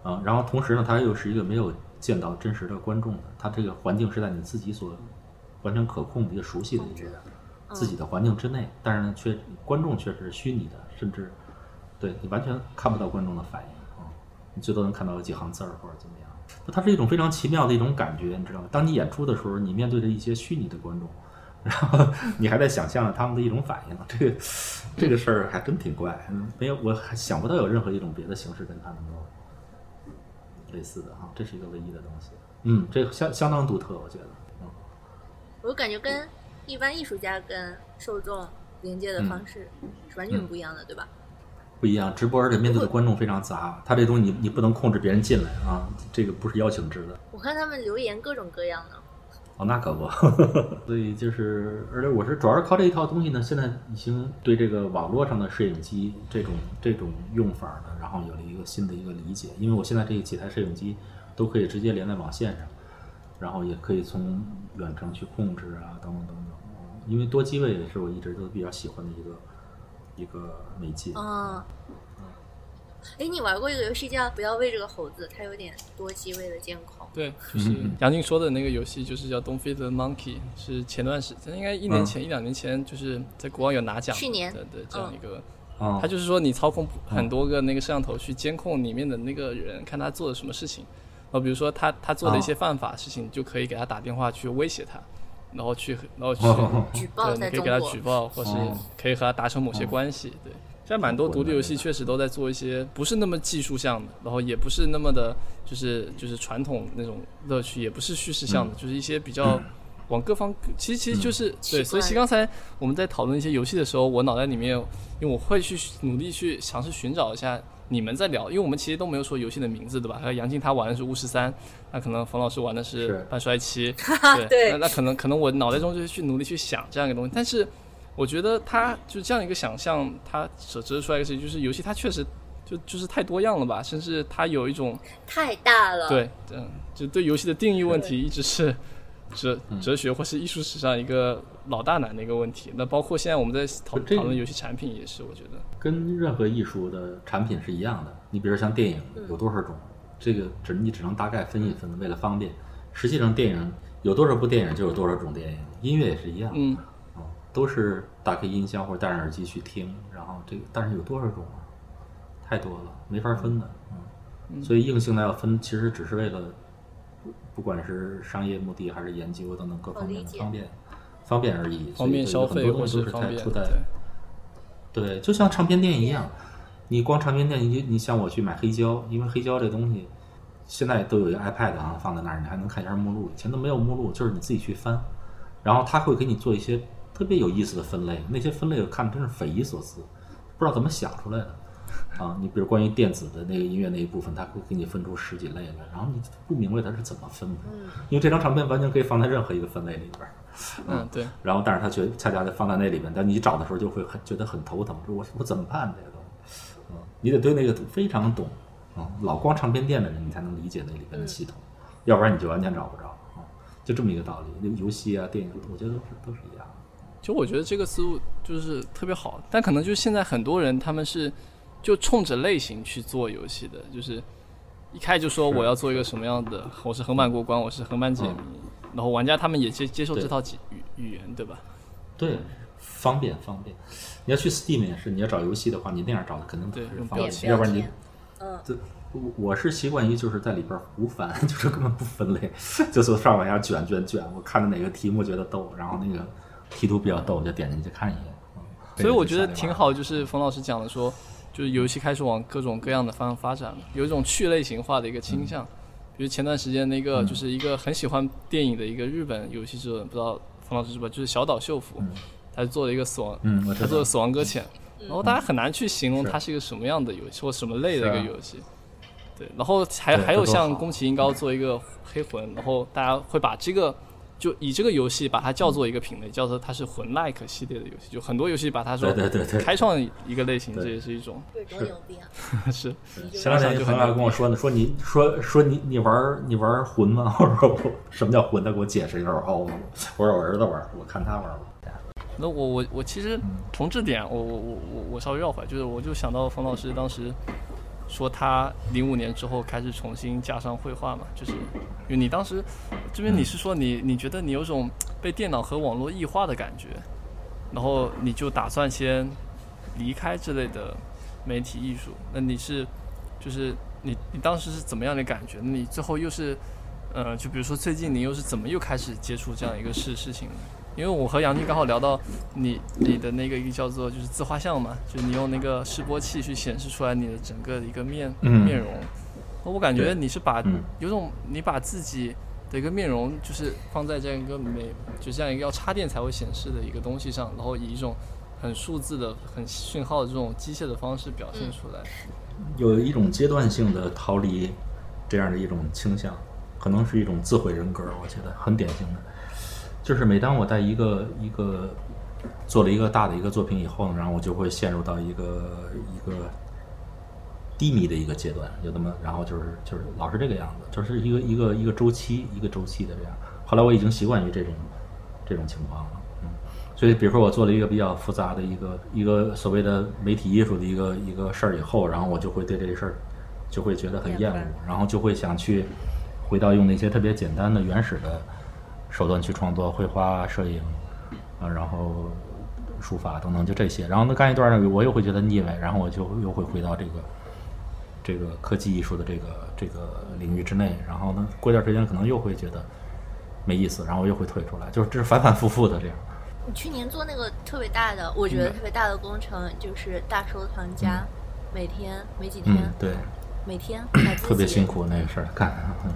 啊，然后同时呢，它又是一个没有见到真实的观众的，它这个环境是在你自己所完全可控的一个熟悉的一个自己的环境之内，但是呢，却观众却是虚拟的，甚至对你完全看不到观众的反应啊，你最多能看到有几行字儿或者怎么样。它是一种非常奇妙的一种感觉，你知道吗？当你演出的时候，你面对着一些虚拟的观众，然后你还在想象他们的一种反应，这个这个事儿还真挺怪，嗯没有，我还想不到有任何一种别的形式跟他能够类似的哈，这是一个唯一的东西。嗯，这相相当独特，我觉得。嗯，我感觉跟一般艺术家跟受众连接的方式是完全不一样的，对吧？不一样，直播而且面对的观众非常杂，他这东西你你不能控制别人进来啊，这个不是邀请制的。我看他们留言各种各样的。哦，那可不，(laughs) 所以就是，而且我是主要是靠这一套东西呢，现在已经对这个网络上的摄影机这种这种用法呢，然后有了一个新的一个理解。因为我现在这几台摄影机都可以直接连在网线上，然后也可以从远程去控制啊，等等等等。因为多机位也是我一直都比较喜欢的一个一个媒介。啊嗯。哎，你玩过一个游戏叫《不要喂这个猴子》，它有点多机位的监控。对，就是杨静说的那个游戏，就是叫《Don't Feed the Monkey》，是前段时间，应该一年前、一两年前，就是在国外有拿奖去年的的这样一个。啊它就是说你操控很多个那个摄像头去监控里面的那个人，看他做了什么事情。然后比如说他他做的一些犯法事情，你就可以给他打电话去威胁他，然后去然后去哦。举报对，你可以给他举报，或是哦。可以和他达成某些关系。对，现在蛮多独立游戏确实都在做一些不是那么技术向的，然后也不是那么的，就是就是传统那种乐趣，也不是叙事向的，就是一些比较往各方，其实其实就是、对。所以其实刚才我们在讨论一些游戏的时候，我脑袋里面，因为我会去努力去尝试寻找一下。你们在聊，因为我们其实都没有说游戏的名字，对吧？还有杨静他玩的是巫师三，那可能冯老师玩的是是半衰期，(laughs) (laughs) 对，对那那可能可能我脑袋中就是去努力去想这样一个东西，但是我觉得他就这样一个想象，他所折射出来一个事情，就是游戏它确实就就是太多样了吧，甚至它有一种太大了。对，嗯，就对游戏的定义问题一直是哲嗯哲学或是艺术史上一个老大难的一个问题。那包括现在我们在讨讨论游戏产品也是，我觉得，跟任何艺术的产品是一样的。你比如像电影有多少种，这个只你只能大概分一分，为了方便。实际上电影有多少部电影就有多少种电影，音乐也是一样。嗯，嗯，都是打开音箱或者戴上耳机去听，然后这个但是有多少种啊？太多了，没法分的。嗯，所以硬性的要分，其实只是为了不不管是商业目的还是研究等等各方面的方便方便而已。方便消费或所以很多东西都是方便，对，就像唱片店一样，你光唱片店，你你像我去买黑胶，因为黑胶这东西现在都有一个 iPad 啊放在那儿，你还能看一下目录。以前都没有目录，就是你自己去翻，然后他会给你做一些特别有意思的分类，那些分类我看着真是匪夷所思，不知道怎么想出来的。啊，你比如关于电子的那个音乐那一部分，他会给你分出十几类来，然后你不明白它是怎么分的，因为这张唱片完全可以放在任何一个分类里边儿。嗯，对，然后但是他觉恰恰就放在那里面，但你找的时候就会很觉得很头疼，说我我怎么办这个东西？嗯，你得对那个非常懂，啊、老逛唱片店的人你才能理解那里边的系统，要不然你就完全找不着啊、就这么一个道理。那个游戏啊、电影，我觉得都是都是一样的。其实我觉得这个思路就是特别好，但可能就是现在很多人他们是就冲着类型去做游戏的，就是一开始就说我要做一个什么样的，我是横版过关，我是横版解谜，然后玩家他们也接接受这套语语语言，对吧？对，方便方便。你要去 Steam 也是，你要找游戏的话，你那样找的肯定不是方便，要不然你，嗯，这我我是习惯于就是在里边儿胡翻，(laughs) 就是根本不分类，(laughs) 就从上往下卷卷卷。我看着哪个题目觉得逗，然后那个题图比较逗，我就点进去看一眼。嗯所以我觉得挺好，就是冯老师讲的说，就是游戏开始往各种各样的方向发展了，有一种去类型化的一个倾向。比如前段时间那个，嗯。就是一个很喜欢电影的一个日本游戏制作人，不知道冯老师知不知道，就是小岛秀夫，他做了一个死亡，他做了《死亡搁浅》，然后大家很难去形容是。它是一个什么样的游戏或什么类的一个游戏。对，然后还还有像宫崎英高做一个黑魂，然后大家会把这个就以这个游戏把它叫做一个品类，叫做它是魂 like 系列的游戏，就很多游戏把它说对对对对开创一个类型，这也是一种对多牛逼啊！是。(laughs) 前两天有朋友还跟我说呢，说你说说你你玩你玩魂吗？我说我什么叫魂？他给我解释一下。哦，我我说我儿子玩，我看他玩。那我我我其实从这点，我我我我我稍微绕回来，就是我就想到冯老师当时说他零五年之后开始重新加上绘画嘛，就是因为你当时这边你是说你你觉得你有种被电脑和网络异化的感觉，然后你就打算先离开这类的媒体艺术，那你是就是你你当时是怎么样的感觉？你最后又是呃，就比如说最近你又是怎么又开始接触这样一个事事情呢？因为我和杨静刚好聊到你你的那个一个叫做就是自画像嘛，就是你用那个示波器去显示出来你的整个的一个面、嗯面容，我感觉你是把、嗯有种你把自己的一个面容就是放在这样一个美就这样一个要插电才会显示的一个东西上，然后以一种很数字的、很讯号的这种机械的方式表现出来。有一种阶段性的逃离这样的一种倾向，可能是一种自毁人格，我觉得很典型的。就是每当我在一个一个做了一个大的一个作品以后呢，然后我就会陷入到一个一个低迷的一个阶段，就那么，然后就是就是老是这个样子，就是一个一个一个周期一个周期的这样。后来我已经习惯于这种这种情况了，嗯。所以，比如说我做了一个比较复杂的一个一个所谓的媒体艺术的一个一个事儿以后，然后我就会对这个事儿就会觉得很厌恶，然后就会想去回到用那些特别简单的原始的手段去创作，绘画、摄影啊，然后书法等等，就这些。然后呢，干一段呢，我又会觉得腻歪，然后我就又会回到这个这个科技艺术的这个这个领域之内。然后呢，过一段时间可能又会觉得没意思，然后又会退出来，就是这是反反复复的这样。你去年做那个特别大的，我觉得嗯特别大的工程，就是大收藏家，每天没几天，嗯，对，每天特别辛。苦那个事儿干。嗯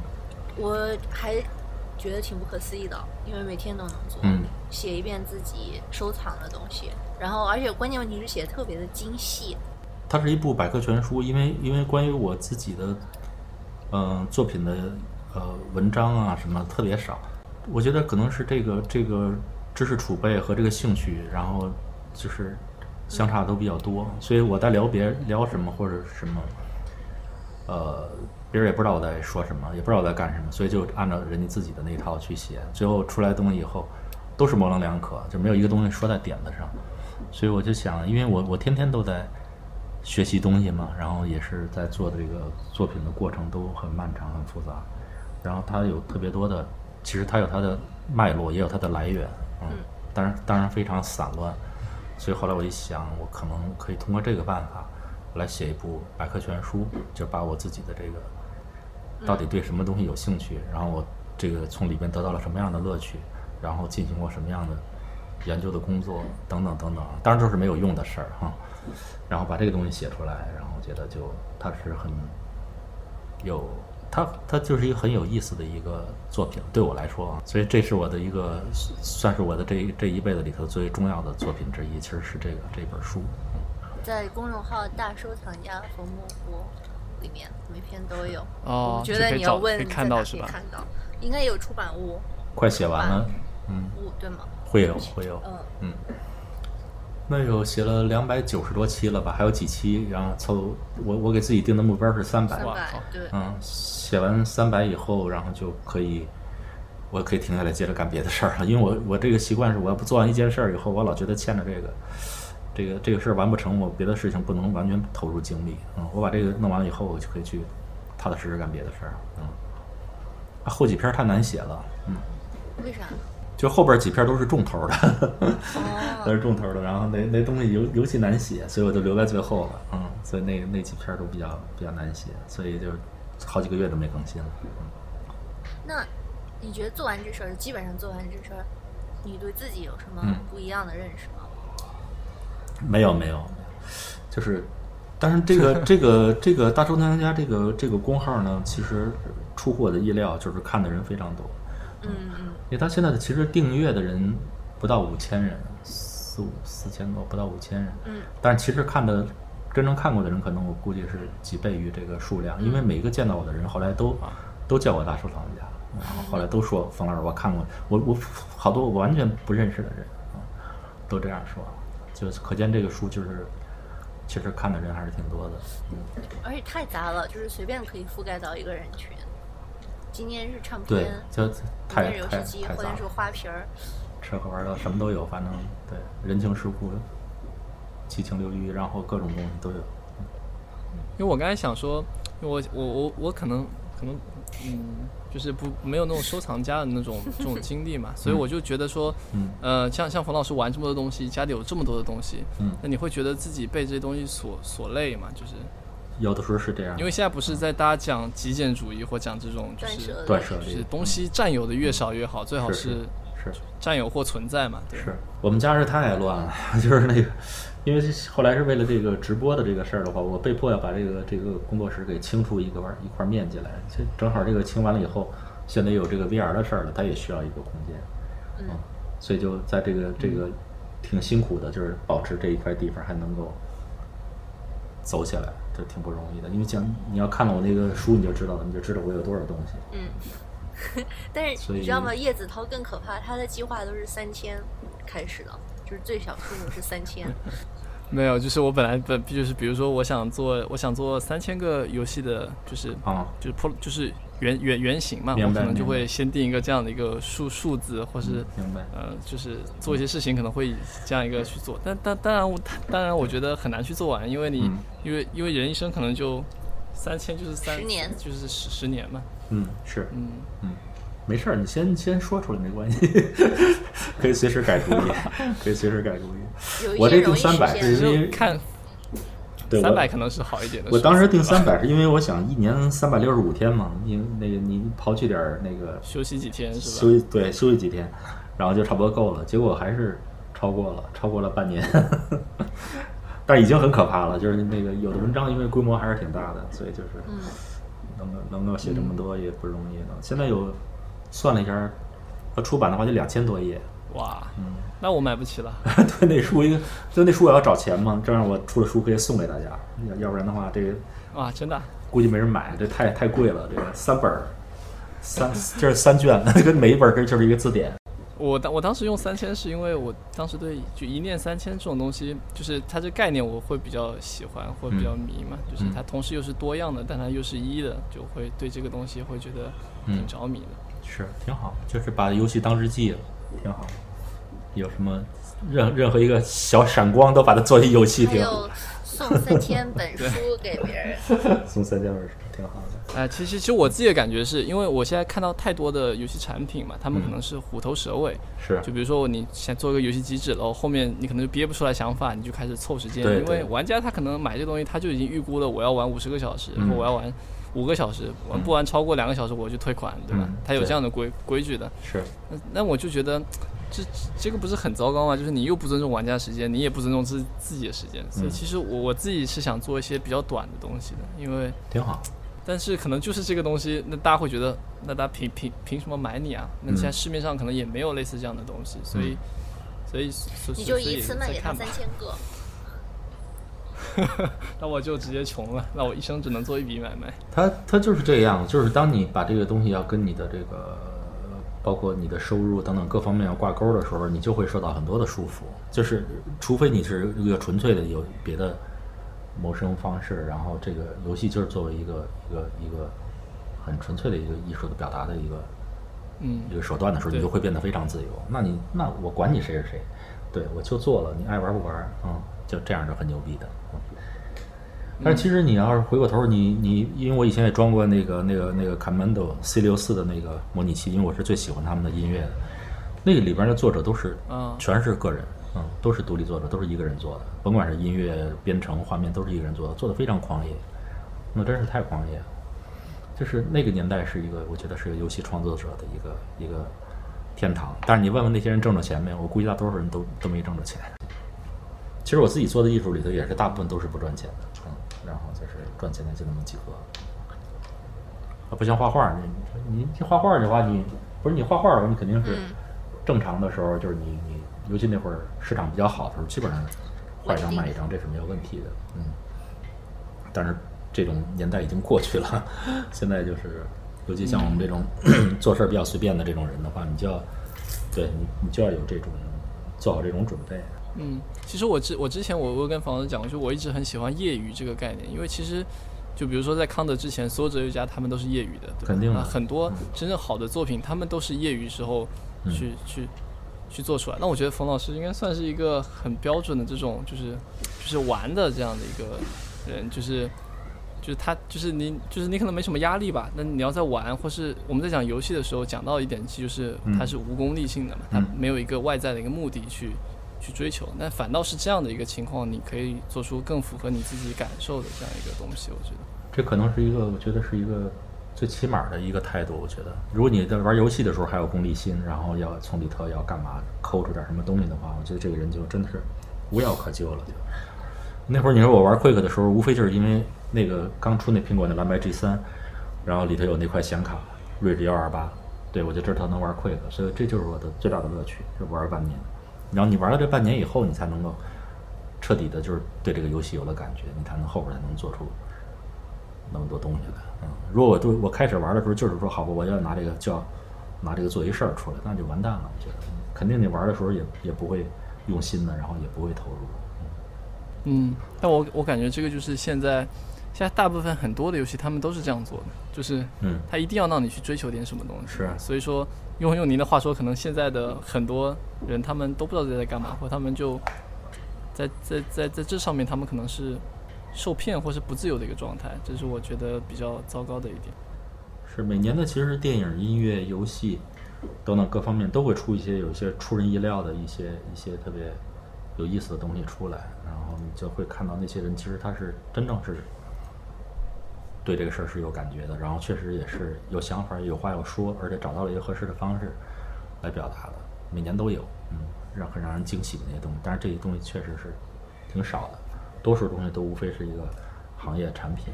我还觉得挺不可思议的，因为每天都能做，嗯。写一遍自己收藏的东西，然后而且关键问题是写的特别的精细，它是一部百科全书，因为因为关于我自己的嗯、作品的呃文章啊什么特别少，我觉得可能是这个这个知识储备和这个兴趣，然后就是相差都比较多，所以我在聊别聊什么或者什么，呃，别人也不知道我在说什么，也不知道我在干什么，所以就按照人家自己的那一套去写，最后出来东西以后都是模棱两可，就没有一个东西说在点子上。所以我就想，因为我我天天都在学习东西嘛，然后也是在做的这个作品的过程都很漫长、很复杂，然后它有特别多的，其实它有它的脉络，也有它的来源，嗯，当然当然非常散乱。所以后来我一想，我可能可以通过这个办法来写一部百科全书，就把我自己的这个到底对什么东西有兴趣，然后我这个从里边得到了什么样的乐趣，然后进行过什么样的研究的工作等等等等，当然都是没有用的事儿哈。然后把这个东西写出来，然后我觉得就它是很有。它它就是一个很有意思的一个作品，对我来说啊，所以这是我的一个算是我的这这一辈子里头最重要的作品之一，其实是这个这本书。在公众号“大收藏家冯木波”里面，每篇都有。哦，我觉得你要问可以看到是吧？看到，应该有出版物。快写完了，嗯，物对吗？会有会有，嗯嗯。那有写了两百九十多期了吧？还有几期，然后凑我我给自己定的目标是三百，三百对，嗯，写完三百以后，然后就可以，我可以停下来接着干别的事儿了。因为我我这个习惯是，我要不做完一件事儿以后，我老觉得欠着这个，这个这个事儿完不成，我别的事情不能完全投入精力。嗯，我把这个弄完了以后，我就可以去踏踏实实干别的事儿。嗯，后几篇太难写了，嗯，为啥？就后边几篇都是重头的，哦，(laughs) 都是重头的，然后那那东西尤尤其难写，所以我就留在最后了，嗯，所以那那几篇都比较比较难写，所以就好几个月都没更新了。嗯那你觉得做完这事儿，基本上做完这事儿，你对自己有什么嗯不一样的认识吗？没有没有，就是，但是这个 (laughs) 这个这个大收藏家这个这个公号呢，其实出乎我的意料，就是看的人非常多，嗯嗯。因为他现在的其实订阅的人不到五千人，四五四千多，不到五千人。嗯。但是其实看的真正看过的人，可能我估计是几倍于这个数量，因为每一个见到我的人，后来都都叫我大收藏家，然后后来都说冯老师，我看过，我我好多我完全不认识的人啊，都这样说，就是可见这个书就是其实看的人还是挺多的。嗯，而且太杂了，就是随便可以覆盖到一个人群。今天是唱对片，，就明太游太戏机，太杂了或者是。花瓶儿。吃喝玩乐什么都有，反正对人情世故、七情六欲，然后各种东西都有。因为我刚才想说，我我我我可能可能嗯，就是不没有那种收藏家的那种 (laughs) 这种经历嘛，所以我就觉得说，嗯呃，像像冯老师玩这么多东西，家里有这么多的东西，嗯那你会觉得自己被这些东西所所累嘛？就是有的时候是这样，因为现在不是在大家讲极简主义或讲这种就是断舍离是东西占有的越少越好，最好是是是占有或存在嘛，对。是我们家是太乱了，(laughs) 就是那个，因为后来是为了这个直播的这个事儿的话，我被迫要把这个这个工作室给清出一个块一块面积来。这正好这个清完了以后，现在有这个 VR 的事儿了，它也需要一个空间，嗯所以就在这个这个挺辛苦的，就是保持这一块地方还能够走起来，这挺不容易的。因为讲你要看了我那个书，你就知道了，你就知道我有多少东西。嗯。(laughs) 但是你知道吗？叶子涛更可怕，他的计划都是三千开始的，就是最小数目是三千。(laughs) 没有，就是我本来本就是比如说我想做我想做三千个游戏的，就是啊就是破就是原原原型嘛，我可能就会先定一个这样的一个数数字，或是、明白呃就是做一些事情可能会以这样一个去做，但但当然我当然我觉得很难去做完，因为你、嗯因为因为人一生可能就三千就是三十年就是十十年嘛，嗯，是，嗯，嗯，没事儿，你先先说出来没关系，可以随时改主意，(laughs) 可以随时改主意。我这定三百是。因为看对我三百可能是好一点的。我当时定三百是因为我想一年三百六十五天嘛，因那个你刨去点儿那个休息几天是吧？休息对休息几天，然后就差不多够了。结果还是超过了，超过了半年，(laughs) 但已经很可怕了。就是那个有的文章因为规模还是挺大的，所以就是嗯能够能够写这么多也不容易了。现在有算了一下，要出版的话就两千多页。哇，嗯，那我买不起了。(laughs) 对，那书一个，就那书我要找钱嘛，这样我出了书可以送给大家，要要不然的话，这个哇，真的啊、估计没人买，这太太贵了。这个三本儿，三就是三卷，(laughs) 这个每一本儿跟就是一个字典，我当我当时用三千是因为我当时对就一念三千这种东西，就是它这概念我会比较喜欢，会比较迷嘛。就是它同时又是多样的，但它又是一的，就会对这个东西会觉得挺着迷的。是挺好，就是把游戏当日记了，挺好。有什么任任何一个小闪光都把它做一游戏，挺好。(laughs) 送三千本书给别人，送三千本书挺好的。哎，其实其实我自己的感觉是因为我现在看到太多的游戏产品嘛，他们可能是虎头蛇尾。是。就比如说你先做一个游戏机制，然后后面你可能就憋不出来想法，你就开始凑时间。对。因为玩家他可能买这东西，他就已经预估了我要玩五十个小时，然后我要玩五个小时，玩不玩超过两个小时我就退款，对吧？他有这样的规规矩的。是。那那我就觉得。这这个不是很糟糕吗？就是你又不尊重玩家时间，你也不尊重自自己的时间，所以其实我我自己是想做一些比较短的东西的，因为挺好。但是可能就是这个东西，那大家会觉得，那大家凭凭凭什么买你啊？那现在市面上可能也没有类似这样的东西，所以所以你就一次卖给他三千个，(laughs) 那我就直接穷了，那我一生只能做一笔买卖。他他就是这样，就是当你把这个东西要跟你的这个。包括你的收入等等各方面要挂钩的时候，你就会受到很多的束缚。就是除非你是一个纯粹的有别的谋生方式，然后这个游戏就是作为一个一个一个很纯粹的一个艺术的表达的一个嗯一个手段的时候，你就会变得非常自由。那你那我管你谁是谁，对我就做了，你爱玩不玩，嗯，就这样就很牛逼的。但是其实你要是回过头，你你因为我以前也装过那个那个那个 Commando C 六四的那个模拟器，因为我是最喜欢他们的音乐的。那个里边的作者都是，嗯，全是个人，嗯，都是独立作者，都是一个人做的，甭管是音乐编程、画面，都是一个人做的，做的非常狂野，那真是太狂野。就是那个年代是一个，我觉得是个游戏创作者的一个一个天堂。但是你问问那些人挣着钱没有？我估计大多数人都都没挣着钱。其实我自己做的艺术里头，也是大部分都是不赚钱的。然后就是赚钱的就那么几个，啊，不像画画，你你你画画的话，你不是你画画的话，你肯定是正常的时候，就是你你，尤其那会儿市场比较好的时候，基本上画一张卖一张，这是没有问题的，嗯。但是这种年代已经过去了，(laughs) 现在就是，尤其像我们这种 (clears throat) 做事儿比较随便的这种人的话，你就要，对你你就要有这种做好这种准备。嗯，其实我之我之前我我跟房子讲过，就我一直很喜欢业余这个概念，因为其实就比如说在康德之前，所有哲学家他们都是业余的，肯定很多真正好的作品，他们都是业余时候去去去做出来。那我觉得冯老师应该算是一个很标准的这种，就是就是玩的这样的一个人，就是就是他就是你就是你可能没什么压力吧，那你要在玩，或是我们在讲游戏的时候讲到一点，就是它是无功利性的嘛，它没有一个外在的一个目的去。去追求，那反倒是这样的一个情况，你可以做出更符合你自己感受的这样一个东西。我觉得这可能是一个，我觉得是一个最起码的一个态度。我觉得，如果你在玩游戏的时候还有功利心，然后要从里头要干嘛抠出点什么东西的话，我觉得这个人就真的是无药可救了。就那会儿你说我玩 Quick 的时候，无非就是因为那个刚出那苹果的蓝白 G 三，然后里头有那块显卡睿智幺二八，对我就知道它能玩 Quick，所以这就是我的最大的乐趣，就玩半年。然后你玩了这半年以后，你才能够彻底的，就是对这个游戏有了感觉，你才能后边才能做出那么多东西来。嗯，如果我对我开始玩的时候就是说，好吧，我要拿这个叫拿这个做一事儿出来，那就完蛋了。我觉得肯定你玩的时候也也不会用心的，然后也不会投入。嗯，但我我感觉这个就是现在现在大部分很多的游戏他们都是这样做的，就是嗯，他一定要让你去追求点什么东西。是，所以说。用用您的话说，可能现在的很多人他们都不知道在在干嘛，或他们就在在在在这上面，他们可能是受骗或是不自由的一个状态，这是我觉得比较糟糕的一点。是每年的，其实电影、音乐、游戏等等各方面都会出一些有一些出人意料的一些一些特别有意思的东西出来，然后你就会看到那些人其实他是真正是。对这个事儿是有感觉的，然后确实也是有想法、有话要说，而且找到了一个合适的方式来表达的。每年都有，嗯，让很让人惊喜的那些东西。但是这些东西确实是挺少的，多数东西都无非是一个行业产品，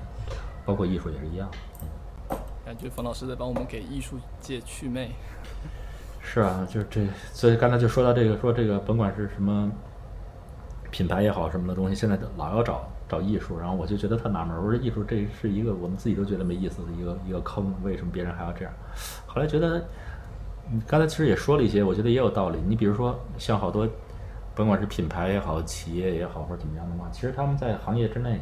包括艺术也是一样。嗯，感觉冯老师在帮我们给艺术界祛魅。(laughs) 是啊，就是这，所以刚才就说到这个，说这个甭管是什么品牌也好，什么的东西，现在老要找。找艺术，然后我就觉得特纳闷，我说艺术这是一个我们自己都觉得没意思的一个一个坑，为什么别人还要这样？后来觉得你刚才其实也说了一些，我觉得也有道理。你比如说，像好多，甭管是品牌也好，企业也好，或者怎么样的话，其实他们在行业之内，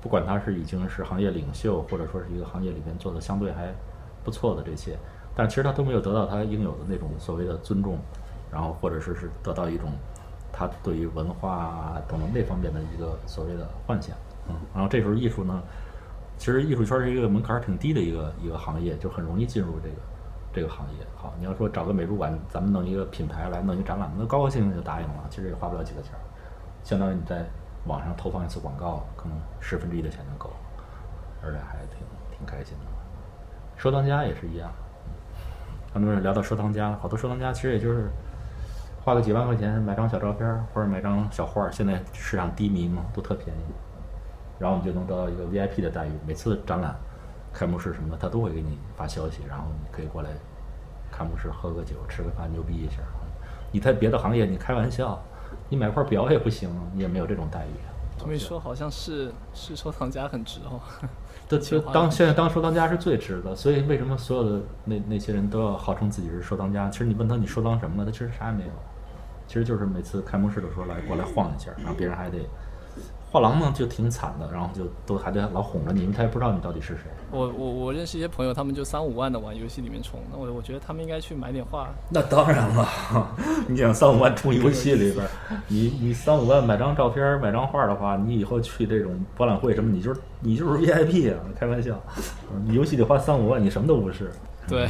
不管他是已经是行业领袖，或者说是一个行业里面做的相对还不错的这些，但其实他都没有得到他应有的那种所谓的尊重，然后或者说是得到一种他对于文化啊等等那方面的一个所谓的幻想。嗯，然后这时候艺术呢，其实艺术圈是一个门槛儿挺低的一个一个行业，就很容易进入这个这个行业。好，你要说找个美术馆，咱们弄一个品牌来弄一个展览，那高高兴兴就答应了，其实也花不了几个钱儿，相当于你在网上投放一次广告，可能十分之一的钱就够了，而且还挺挺开心的。收藏家也是一样，很多人聊到收藏家，好多收藏家其实也就是花个几万块钱买张小照片儿或者买张小画儿，现在市场低迷嘛，都特便宜。然后你就能得到一个 VIP 的待遇，每次展览、开幕式什么的，他都会给你发消息，然后你可以过来开幕式喝个酒、吃个饭，牛逼一下。你在别的行业，你开玩笑，你买块表也不行，你也没有这种待遇。这么一说，好像是是收藏家很值哦。(laughs) 对，就当 (laughs) 现在当收藏家是最值的，所以为什么所有的那那些人都要号称自己是收藏家？其实你问他你收藏什么了？他其实啥也没有，其实就是每次开幕式的时候来过来晃一下，然后别人还得。画廊呢就挺惨的，然后就都还得老哄着你，因为他也不知道你到底是谁。我我我认识一些朋友，他们就三五万的往游戏里面充，那我我觉得他们应该去买点画。那当然了，(laughs) 你想三五万充游戏里边，(laughs) 你你三五万买张照片、买张画的话，你以后去这种博览会什么，你就是你就是 VIP 啊！开玩笑，你游戏得花三五万，你什么都不是。对，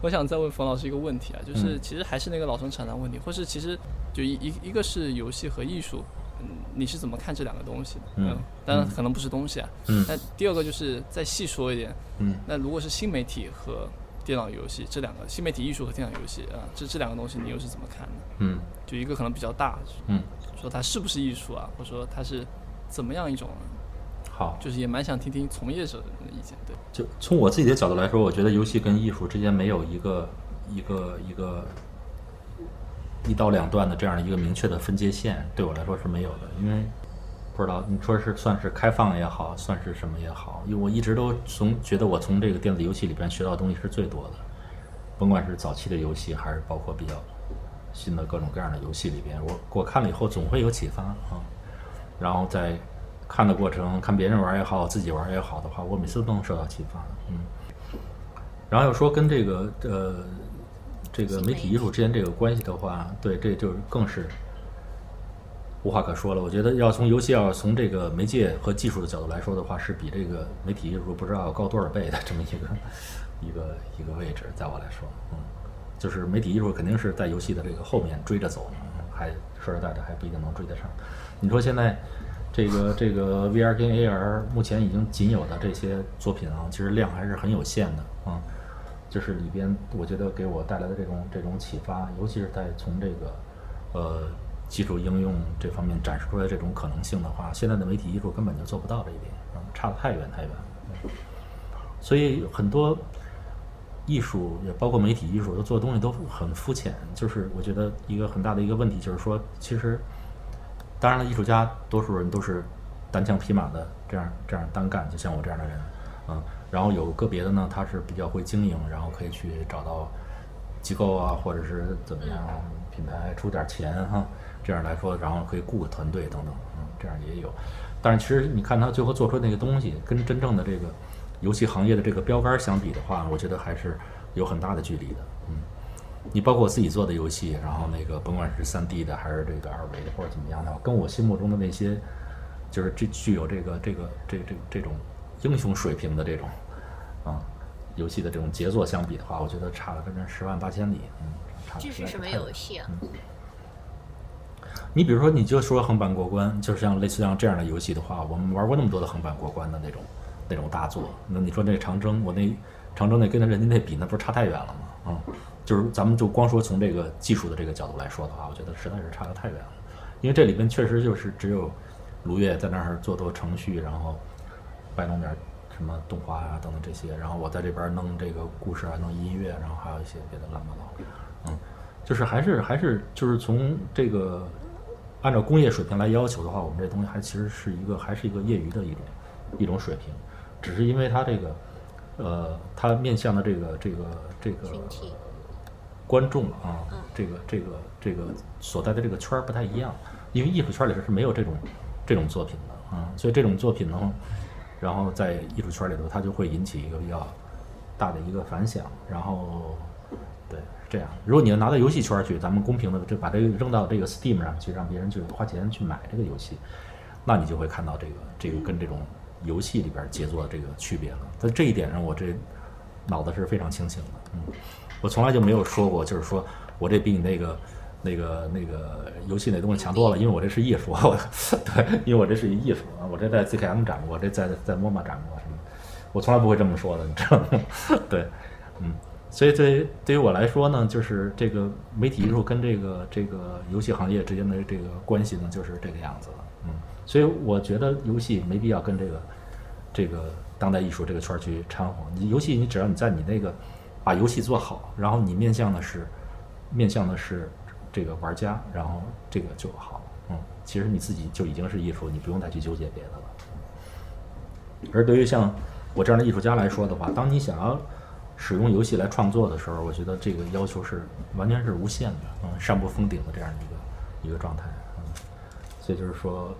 我想再问冯老师一个问题啊，就是其实还是那个老生常谈问题，或是其实就一一一个是游戏和艺术。嗯，你是怎么看这两个东西的？嗯，当然可能不是东西啊。嗯，那第二个就是再细说一点。嗯，那如果是新媒体和电脑游戏这两个，新媒体艺术和电脑游戏啊，这这两个东西你又是怎么看的？嗯，就一个可能比较大。嗯，说它是不是艺术啊，或者说它是怎么样一种？好，就是也蛮想听听从业者的意见。对，就从我自己的角度来说，我觉得游戏跟艺术之间没有一个一个一个。一刀两断的这样的一个明确的分界线，对我来说是没有的，因为不知道你说是算是开放也好，算是什么也好，因为我一直都从觉得我从这个电子游戏里边学到的东西是最多的，甭管是早期的游戏，还是包括比较新的各种各样的游戏里边，我我看了以后总会有启发啊，然后在看的过程，看别人玩也好，自己玩也好的话，我每次都能受到启发，嗯，然后又说跟这个呃。这个媒体艺术之间这个关系的话，对，这就更是无话可说了。我觉得要从游戏要从这个媒介和技术的角度来说的话，是比这个媒体艺术不知道高多少倍的这么一个 (laughs) 一个一个位置。在我来说，嗯，就是媒体艺术肯定是在游戏的这个后面追着走，还说实在的还不一定能追得上。你说现在这个这个 VR 跟 AR 目前已经仅有的这些作品啊，其实量还是很有限的啊。就是里边，我觉得给我带来的这种这种启发，尤其是在从这个呃技术应用这方面展示出来这种可能性的话，现在的媒体艺术根本就做不到这一点，嗯，差得太远太远。所以很多艺术也包括媒体艺术，都做的东西都很肤浅。就是我觉得一个很大的一个问题，就是说，其实当然了，艺术家多数人都是单枪匹马的这样这样单干，就像我这样的人，嗯。然后有个别的呢，他是比较会经营，然后可以去找到机构啊，或者是怎么样，品牌出点钱哈，这样来说，然后可以雇个团队等等，嗯，这样也有。但是其实你看他最后做出那个东西，跟真正的这个游戏行业的这个标杆相比的话，我觉得还是有很大的距离的。嗯，你包括我自己做的游戏，然后那个甭管是三 D 的还是这个二维的或者怎么样的，跟我心目中的那些就是这具有这个这个这这这种。英雄水平的这种，啊，游戏的这种杰作相比的话，我觉得差了跟这十万八千里。嗯，差这是什么游戏啊？你比如说，你就说横版过关，就是像类似像这样的游戏的话，我们玩过那么多的横版过关的那种那种大作。那你说那长征，我那长征那跟他人家那比，那不是差太远了吗？啊，就是咱们就光说从这个技术的这个角度来说的话，我觉得实在是差得太远了。因为这里边确实就是只有卢月在那儿做做程序，然后。摆弄点什么动画啊等等这些，然后我在这边弄这个故事啊，弄音乐，然后还有一些别的乱七八糟，嗯，就是还是还是就是从这个按照工业水平来要求的话，我们这东西还其实是一个还是一个业余的一种一种水平，只是因为它这个呃它面向的这个这个这个观众啊，这个这个这个所在的这个圈儿不太一样，因为艺术圈里头是没有这种这种作品的啊，所以这种作品呢，然后在艺术圈里头，它就会引起一个比较大的一个反响，然后对是这样。如果你要拿到游戏圈去，咱们公平的就把这个扔到这个 Steam 上去，让别人去花钱去买这个游戏，那你就会看到这个这个跟这种游戏里边杰作的这个区别了。在这一点上，我这脑子是非常清醒的，嗯。我从来就没有说过，就是说我这比你那个、那个、那个游戏那东西强多了，因为我这是艺术，我对，因为我这是一艺术啊，我这在 ZKM 展过，我这在在 MoMA 展过什么，我从来不会这么说的，你知道吗？(laughs) 对，嗯，所以对对于我来说呢，就是这个媒体艺术跟这个这个游戏行业之间的这个关系呢，就是这个样子了，嗯，所以我觉得游戏没必要跟这个这个当代艺术这个圈去掺和，你游戏你只要你在你那个。把游戏做好，然后你面向的是面向的是这个玩家，然后这个就好。嗯，其实你自己就已经是艺术，你不用再去纠结别的了。而对于像我这样的艺术家来说的话，当你想要使用游戏来创作的时候，我觉得这个要求是完全是无限的，嗯，上不封顶的这样一个一个状态。嗯，所以就是说，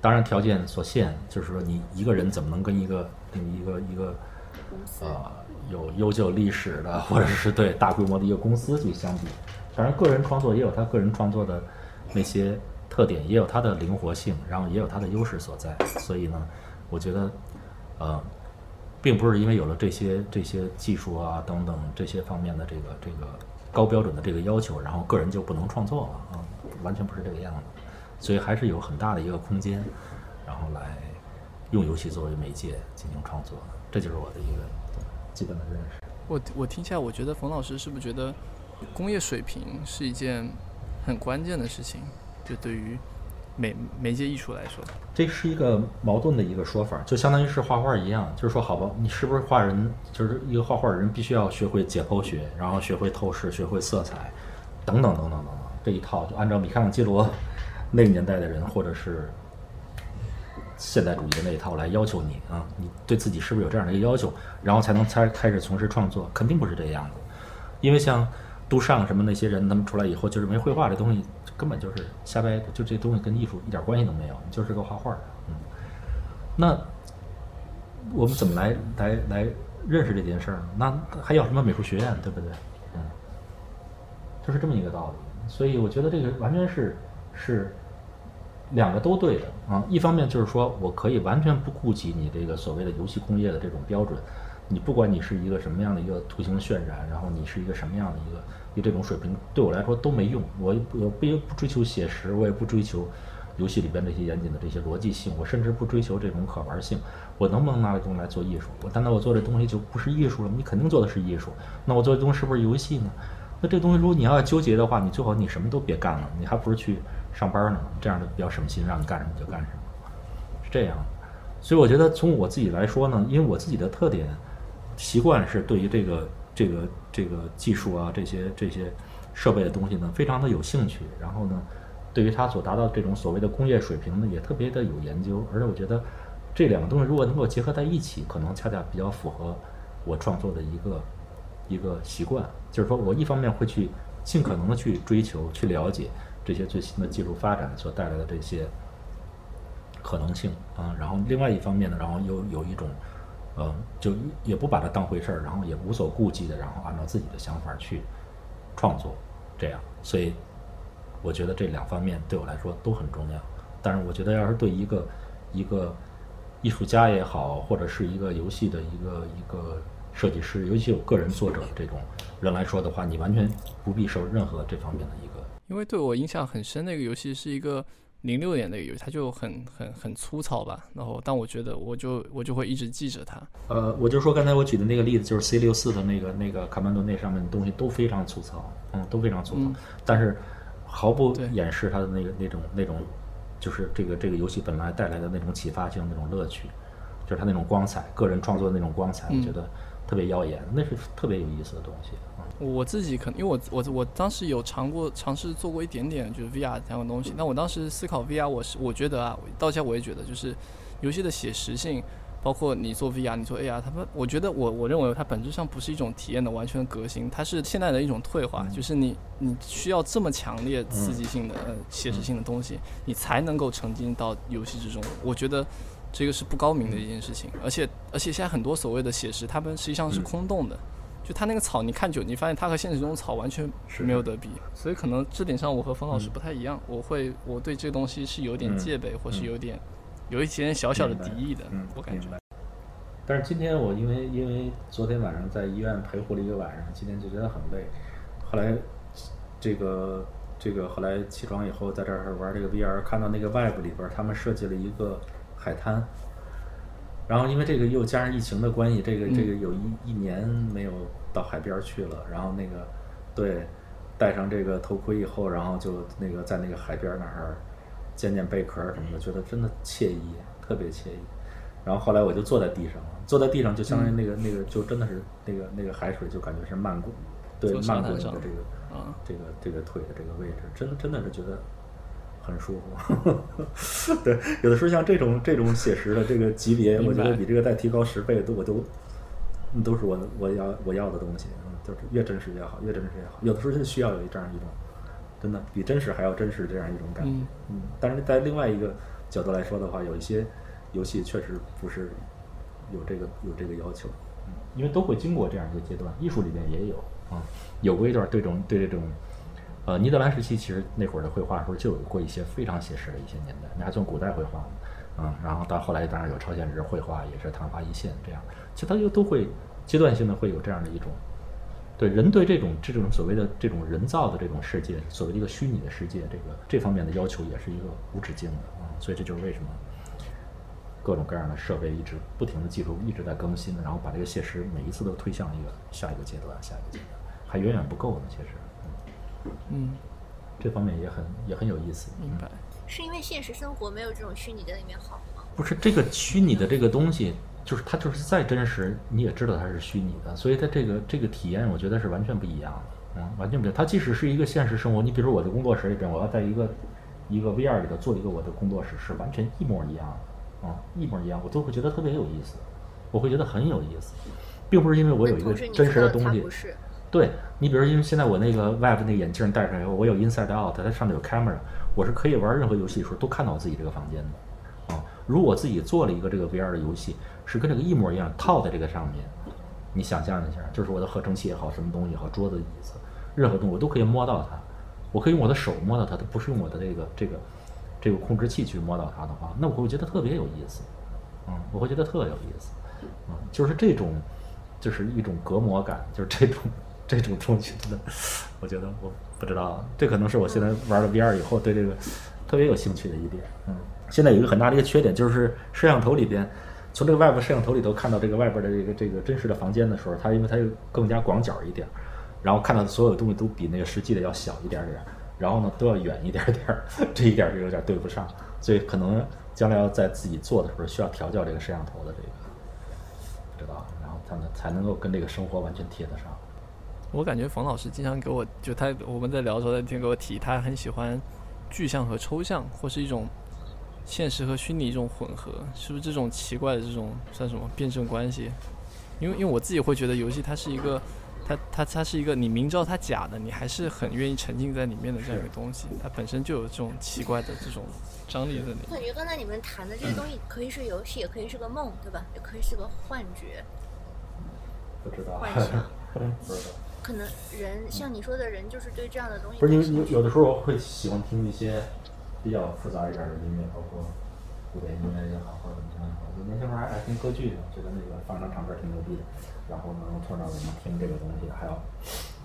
当然条件所限，就是说你一个人怎么能跟一个一个一个呃。有悠久历史的，或者是对大规模的一个公司去相比，当然个人创作也有他个人创作的那些特点，也有它的灵活性，然后也有它的优势所在。所以呢，我觉得，呃，并不是因为有了这些这些技术啊等等这些方面的这个这个高标准的这个要求，然后个人就不能创作了啊，完全不是这个样子。所以还是有很大的一个空间，然后来用游戏作为媒介进行创作，这就是我的一个。基本的认识。我我听起来，我觉得冯老师是不是觉得工业水平是一件很关键的事情？就对于媒媒介艺术来说，这是一个矛盾的一个说法，就相当于是画画一样，就是说，好吧，你是不是画人？就是一个画画的人，必须要学会解剖学，然后学会透视，学会色彩，等等等等等等，这一套就按照米开朗基罗 (laughs) 那个年代的人，或者是。现代主义的那一套来要求你啊，你对自己是不是有这样的一个要求，然后才能才开始从事创作？肯定不是这样子，因为像杜尚什么那些人，他们出来以后就认为绘画这东西根本就是瞎掰，就这东西跟艺术一点关系都没有，你就是个画画的。嗯，那我们怎么来来来认识这件事儿呢？那还要什么美术学院，对不对？嗯，就是这么一个道理。所以我觉得这个完全是是。两个都对的啊，一方面就是说我可以完全不顾及你这个所谓的游戏工业的这种标准，你不管你是一个什么样的一个图形渲染，然后你是一个什么样的一个你这种水平，对我来说都没用。我我不不追求写实，我也不追求游戏里边这些严谨的这些逻辑性，我甚至不追求这种可玩性。我能不能拿这东西来做艺术？我难道我做这东西就不是艺术了？你肯定做的是艺术。那我做这东西是不是游戏呢？那这东西如果你要纠结的话，你最好你什么都别干了，你还不如去。上班呢，这样的比较省心，让你干什么就干什么，是这样。所以我觉得从我自己来说呢，因为我自己的特点习惯是对于这个这个这个技术啊这些这些设备的东西呢非常的有兴趣，然后呢对于它所达到这种所谓的工业水平呢也特别的有研究，而且我觉得这两个东西如果能够结合在一起，可能恰恰比较符合我创作的一个一个习惯，就是说我一方面会去尽可能的去追求去了解。这些最新的技术发展所带来的这些可能性啊，然后另外一方面呢，然后又有一种，嗯，就也不把它当回事儿，然后也无所顾忌的，然后按照自己的想法去创作，这样。所以我觉得这两方面对我来说都很重要。但是我觉得，要是对一个一个艺术家也好，或者是一个游戏的一个一个设计师，尤其有个人作者这种人来说的话，你完全不必受任何这方面的一个。因为对我印象很深，那个游戏是一个零六年的一个游戏，它就很很很粗糙吧。然后，但我觉得我就我就会一直记着它。呃，我就说刚才我举的那个例子，就是 C 六四的那个那个卡曼多那上面的东西都非常粗糙，嗯，都非常粗糙。但是毫不掩饰它的那个那种那种，就是这个这个游戏本来带来的那种启发性那种乐趣，就是它那种光彩，个人创作的那种光彩，我觉得特别耀眼，那是特别有意思的东西。我自己可能，因为我我我当时有尝过尝试做过一点点，就是 VR 这样的东西。那我当时思考 VR，我是我觉得啊，到现在我也觉得，就是游戏的写实性包括你做 VR，你做 AR，他们我觉得我我认为它本质上不是一种体验的完全革新，它是现在的一种退化，就是你你需要这么强烈刺激性的、呃写实性的东西，你才能够沉浸到游戏之中。我觉得这个是不高明的一件事情，而且而且现在很多所谓的写实，他们实际上是空洞的。就它那个草，你看久，你发现它和现实中的草完全没有得比，所以可能这点上我和冯老师不太一样。我会我对这个东西是有点戒备，或是有点有一些小小的敌意的，我感觉。但是今天我因为因为昨天晚上在医院陪护了一个晚上，今天就觉得很累。后来这个这个后来起床以后在这儿玩这个 VR，看到那个 Web 里边他们设计了一个海滩。然后因为这个又加上疫情的关系，这个这个有一一年没有到海边去了。然后那个对，戴上这个头盔以后，然后就那个在那个海边那儿捡捡贝壳什么的，觉得真的惬意，特别惬意。然后后来我就坐在地上了，坐在地上就相当于那个那个就真的是那个那个海水就感觉是漫过，对漫过你的这个这个这个腿的这个位置，真真的是觉得。很舒服，(laughs) 对，有的时候像这种这种写实的这个级别，我觉得比这个再提高十倍都我都，都是我我要我要的东西，嗯，就是越真实越好，越真实越好。有的时候就需要有这样一种，真的比真实还要真实这样一种感觉，嗯。但是在另外一个角度来说的话，有一些游戏确实不是有这个有这个要求，嗯，因为都会经过这样一个阶段，艺术里面也有啊，有过一段这种对这种。呃，尼德兰时期其实那会儿的绘画时候就有过一些非常写实的一些年代，那还算古代绘画呢，嗯，然后到后来当然有超现实绘画，也是昙花一现这样，其实它就都会阶段性的会有这样的一种，对人对这种这种所谓的这种人造的这种世界，所谓的一个虚拟的世界，这个这方面的要求也是一个无止境的啊，所以这就是为什么各种各样的设备一直不停的技术一直在更新，然后把这个写实每一次都推向一个下一个阶段，下一个阶段还远远不够呢，其实。嗯，这方面也很也很有意思。明白，是因为现实生活没有这种虚拟的里面好吗？不是，这个虚拟的这个东西，就是它就是再真实，你也知道它是虚拟的，所以它这个这个体验，我觉得是完全不一样的。嗯，完全不一样。它即使是一个现实生活，你比如我的工作室里边，我要在一个一个 VR 里头做一个我的工作室，是完全一模一样的，啊，一模一样，我都会觉得特别有意思，我会觉得很有意思，并不是因为我有一个真实的东西。对你，比如因为现在我那个 Web 那个眼镜戴上以后，我有 Inside Out，它上面有 Camera，我是可以玩任何游戏的时候都看到我自己这个房间的。啊，如果自己做了一个这个 VR 的游戏，是跟这个一模一样套在这个上面，你想象一下，就是我的合成器也好，什么东西也好，桌子、椅子，任何东西我都可以摸到它，我可以用我的手摸到它，它不是用我的这个这个这个控制器去摸到它的话，那我会觉得特别有意思。嗯，我会觉得特有意思。嗯，就是这种，就是一种隔膜感，就是这种。这种东西真的，我觉得我不知道，这可能是我现在玩了 VR 以后对这个特别有兴趣的一点。嗯，现在有一个很大的一个缺点，就是摄像头里边，从这个外部摄像头里头看到这个外边的这个这个真实的房间的时候，它因为它又更加广角一点，然后看到的所有东西都比那个实际的要小一点点，然后呢都要远一点点，这一点就有点对不上，所以可能将来要在自己做的时候需要调教这个摄像头的这个，不知道，然后它呢才能够跟这个生活完全贴得上。我感觉冯老师经常给我就他我们在聊的时候，他经常给我提，他很喜欢具象和抽象，或是一种现实和虚拟一种混合，是不是这种奇怪的这种算什么辩证关系？因为因为我自己会觉得游戏它是一个，它它它是一个你明知道它假的，你还是很愿意沉浸在里面的这样一个东西，它本身就有这种奇怪的这种张力在里面。我感觉刚才你们谈的这些东西，可以是游戏，也可以是个梦，对吧？也可以是个幻觉。不知道。幻想。(laughs) 不知道。可能人像你说的人，就是对这样的东西。不是你有有的时候我会喜欢听一些比较复杂一点的音乐，包括古典音乐也好，或者怎么样也好。就年轻时候还爱听歌剧呢，觉得那个放张唱片挺牛逼的。然后呢，突然我们听这个东西，还要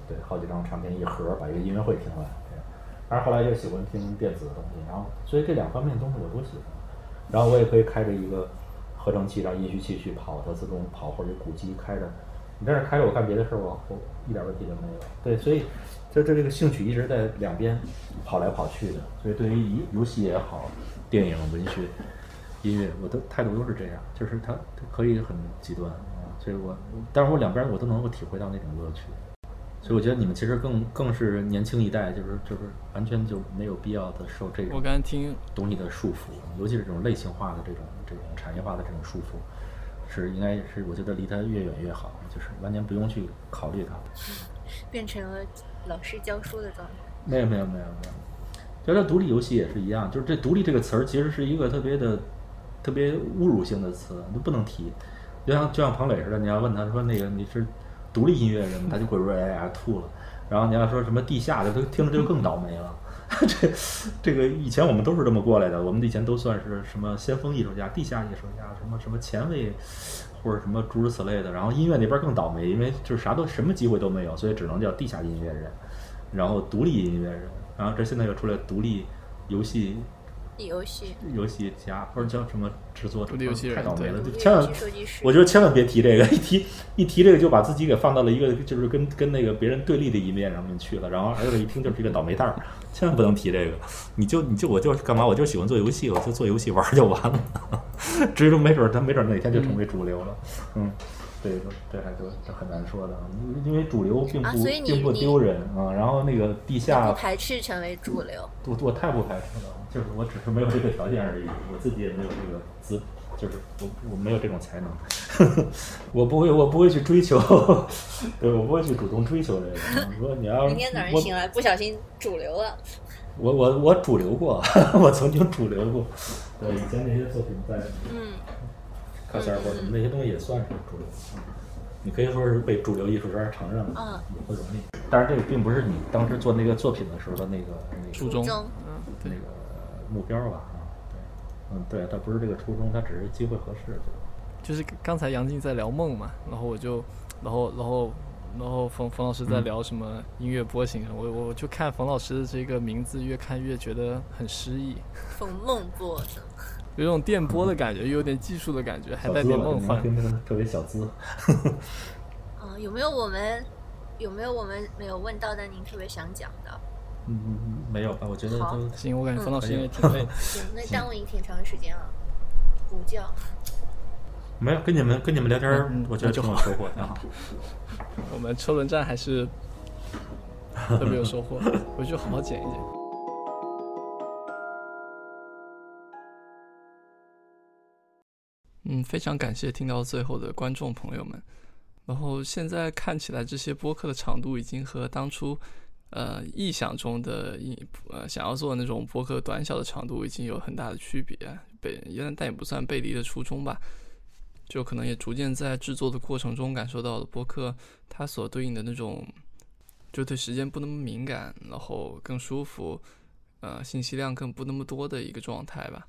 对好几张唱片一盒把一个音乐会听完。但是后来就喜欢听电子的东西，然后所以这两方面的东西我都喜欢。然后我也可以开着一个合成器，让音序器去跑，它自动跑，或者鼓机开着。你在这开着，我干别的事儿，我我一点问题都没有。对，所以这这这个兴趣一直在两边跑来跑去的。所以对于游游戏也好，电影、文学、音乐，我的态度都是这样，就是它可以很极端啊。所以我，但是我两边我都能够体会到那种乐趣。所以我觉得你们其实更更是年轻一代，就是就是完全就没有必要的受这种我刚听东西的束缚，尤其是这种类型化的这种这种产业化的这种束缚。是应该是我觉得离他越远越好，就是完全不用去考虑他。变成了老师教书的状态。没有没有没有没有，就他独立游戏也是一样，就是这“独立”这个词儿其实是一个特别的、特别侮辱性的词，都不能提。就像就像彭磊似的，你要问他说那个你是独立音乐人吗？他就会说哎呀吐了。然后你要说什么地下的，他听着就更倒霉了。(laughs) 这这个以前我们都是这么过来的，我们以前都算是什么先锋艺术家、地下艺术家，什么什么前卫或者什么诸如此类的。然后音乐那边更倒霉，因为就是啥都什么机会都没有，所以只能叫地下音乐人。然后独立音乐人，然后这现在又出来独立游戏游戏游戏家或者叫什么制作者，独立游戏人太倒霉了，就千万我觉得千万别提这个，一提一提这个就把自己给放到了一个就是跟跟那个别人对立的一面上面去了，然后而且一听就是一个倒霉蛋儿，千万不能提这个。你就你就我就是干嘛？我就喜欢做游戏，我就做游戏玩就完了。(laughs) 至于没准儿他没准儿哪天就成为主流了，嗯。这个这还就这很难说的，因为主流并不、并不丢人啊。然后那个地下不排斥成为主流。我我太不排斥了，就是我只是没有这个条件而已，我自己也没有这个资，就是我我没有这种才能，(laughs) 我不会我不会去追求，(laughs) 对我不会去主动追求这个。如果你要明天早上我醒来不小心主流了，我我我主流过，(laughs) 我曾经主流过，对。以前那些作品在嗯，卡塞尔或者什么那些东西也算是主流。嗯你可以说是被主流艺术圈承认了，嗯也不容易。但是这个并不是你当时做那个作品的时候的那个那个初衷，嗯，那，个目标吧，嗯，对，他不是这个初衷，他只是机会合适，就就是刚才杨静在聊梦嘛，然后我就，然后然后然后冯冯老师在嗯聊什么音乐波形，我我就看冯老师的这个名字，越看越觉得很诗意，冯梦波的，有种电波的感觉，又有点技术的感觉，还带点梦幻。特别小资。(laughs) 啊，有没有我们有没有我们没有问到的您特别想讲的？嗯，嗯没有吧？我觉得都行，我感觉冯老师可以应该挺累。(laughs) 行，那耽误你挺长时间啊，补觉。没有跟你们跟你们聊天我觉得挺有收获的啊。(laughs) 我们车轮战还是特别有收获，(laughs) 回去好好剪一剪。嗯，非常感谢听到最后的观众朋友们。然后现在看起来，这些播客的长度已经和当初呃臆想中的一呃想要做那种播客短小的长度已经有很大的区别，背但但也不算背离的初衷吧。就可能也逐渐在制作的过程中感受到了播客它所对应的那种，就对时间不那么敏感，然后更舒服，呃，信息量更不那么多的一个状态吧。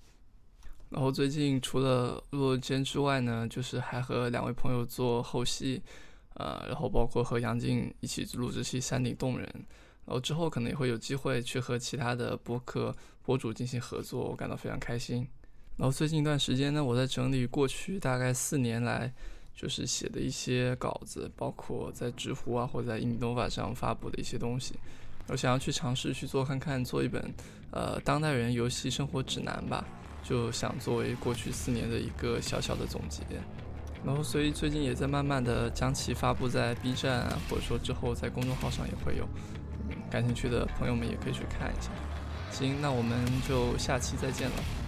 然后最近除了录间之外呢，就是还和两位朋友做后戏，呃，然后包括和杨静一起录这期《山顶洞人》，然后之后可能也会有机会去和其他的播客博主进行合作，我感到非常开心。然后最近一段时间呢，我在整理过去大概四年来就是写的一些稿子，包括在知乎啊或者在 Innova 上发布的一些东西。我想要去尝试去做看看，做一本呃当代人游戏生活指南吧，就想作为过去四年的一个小小的总结。然后所以最近也在慢慢的将其发布在 B 站啊，或者说之后在公众号上也会有，感兴趣的朋友们也可以去看一下。行，那我们就下期再见了。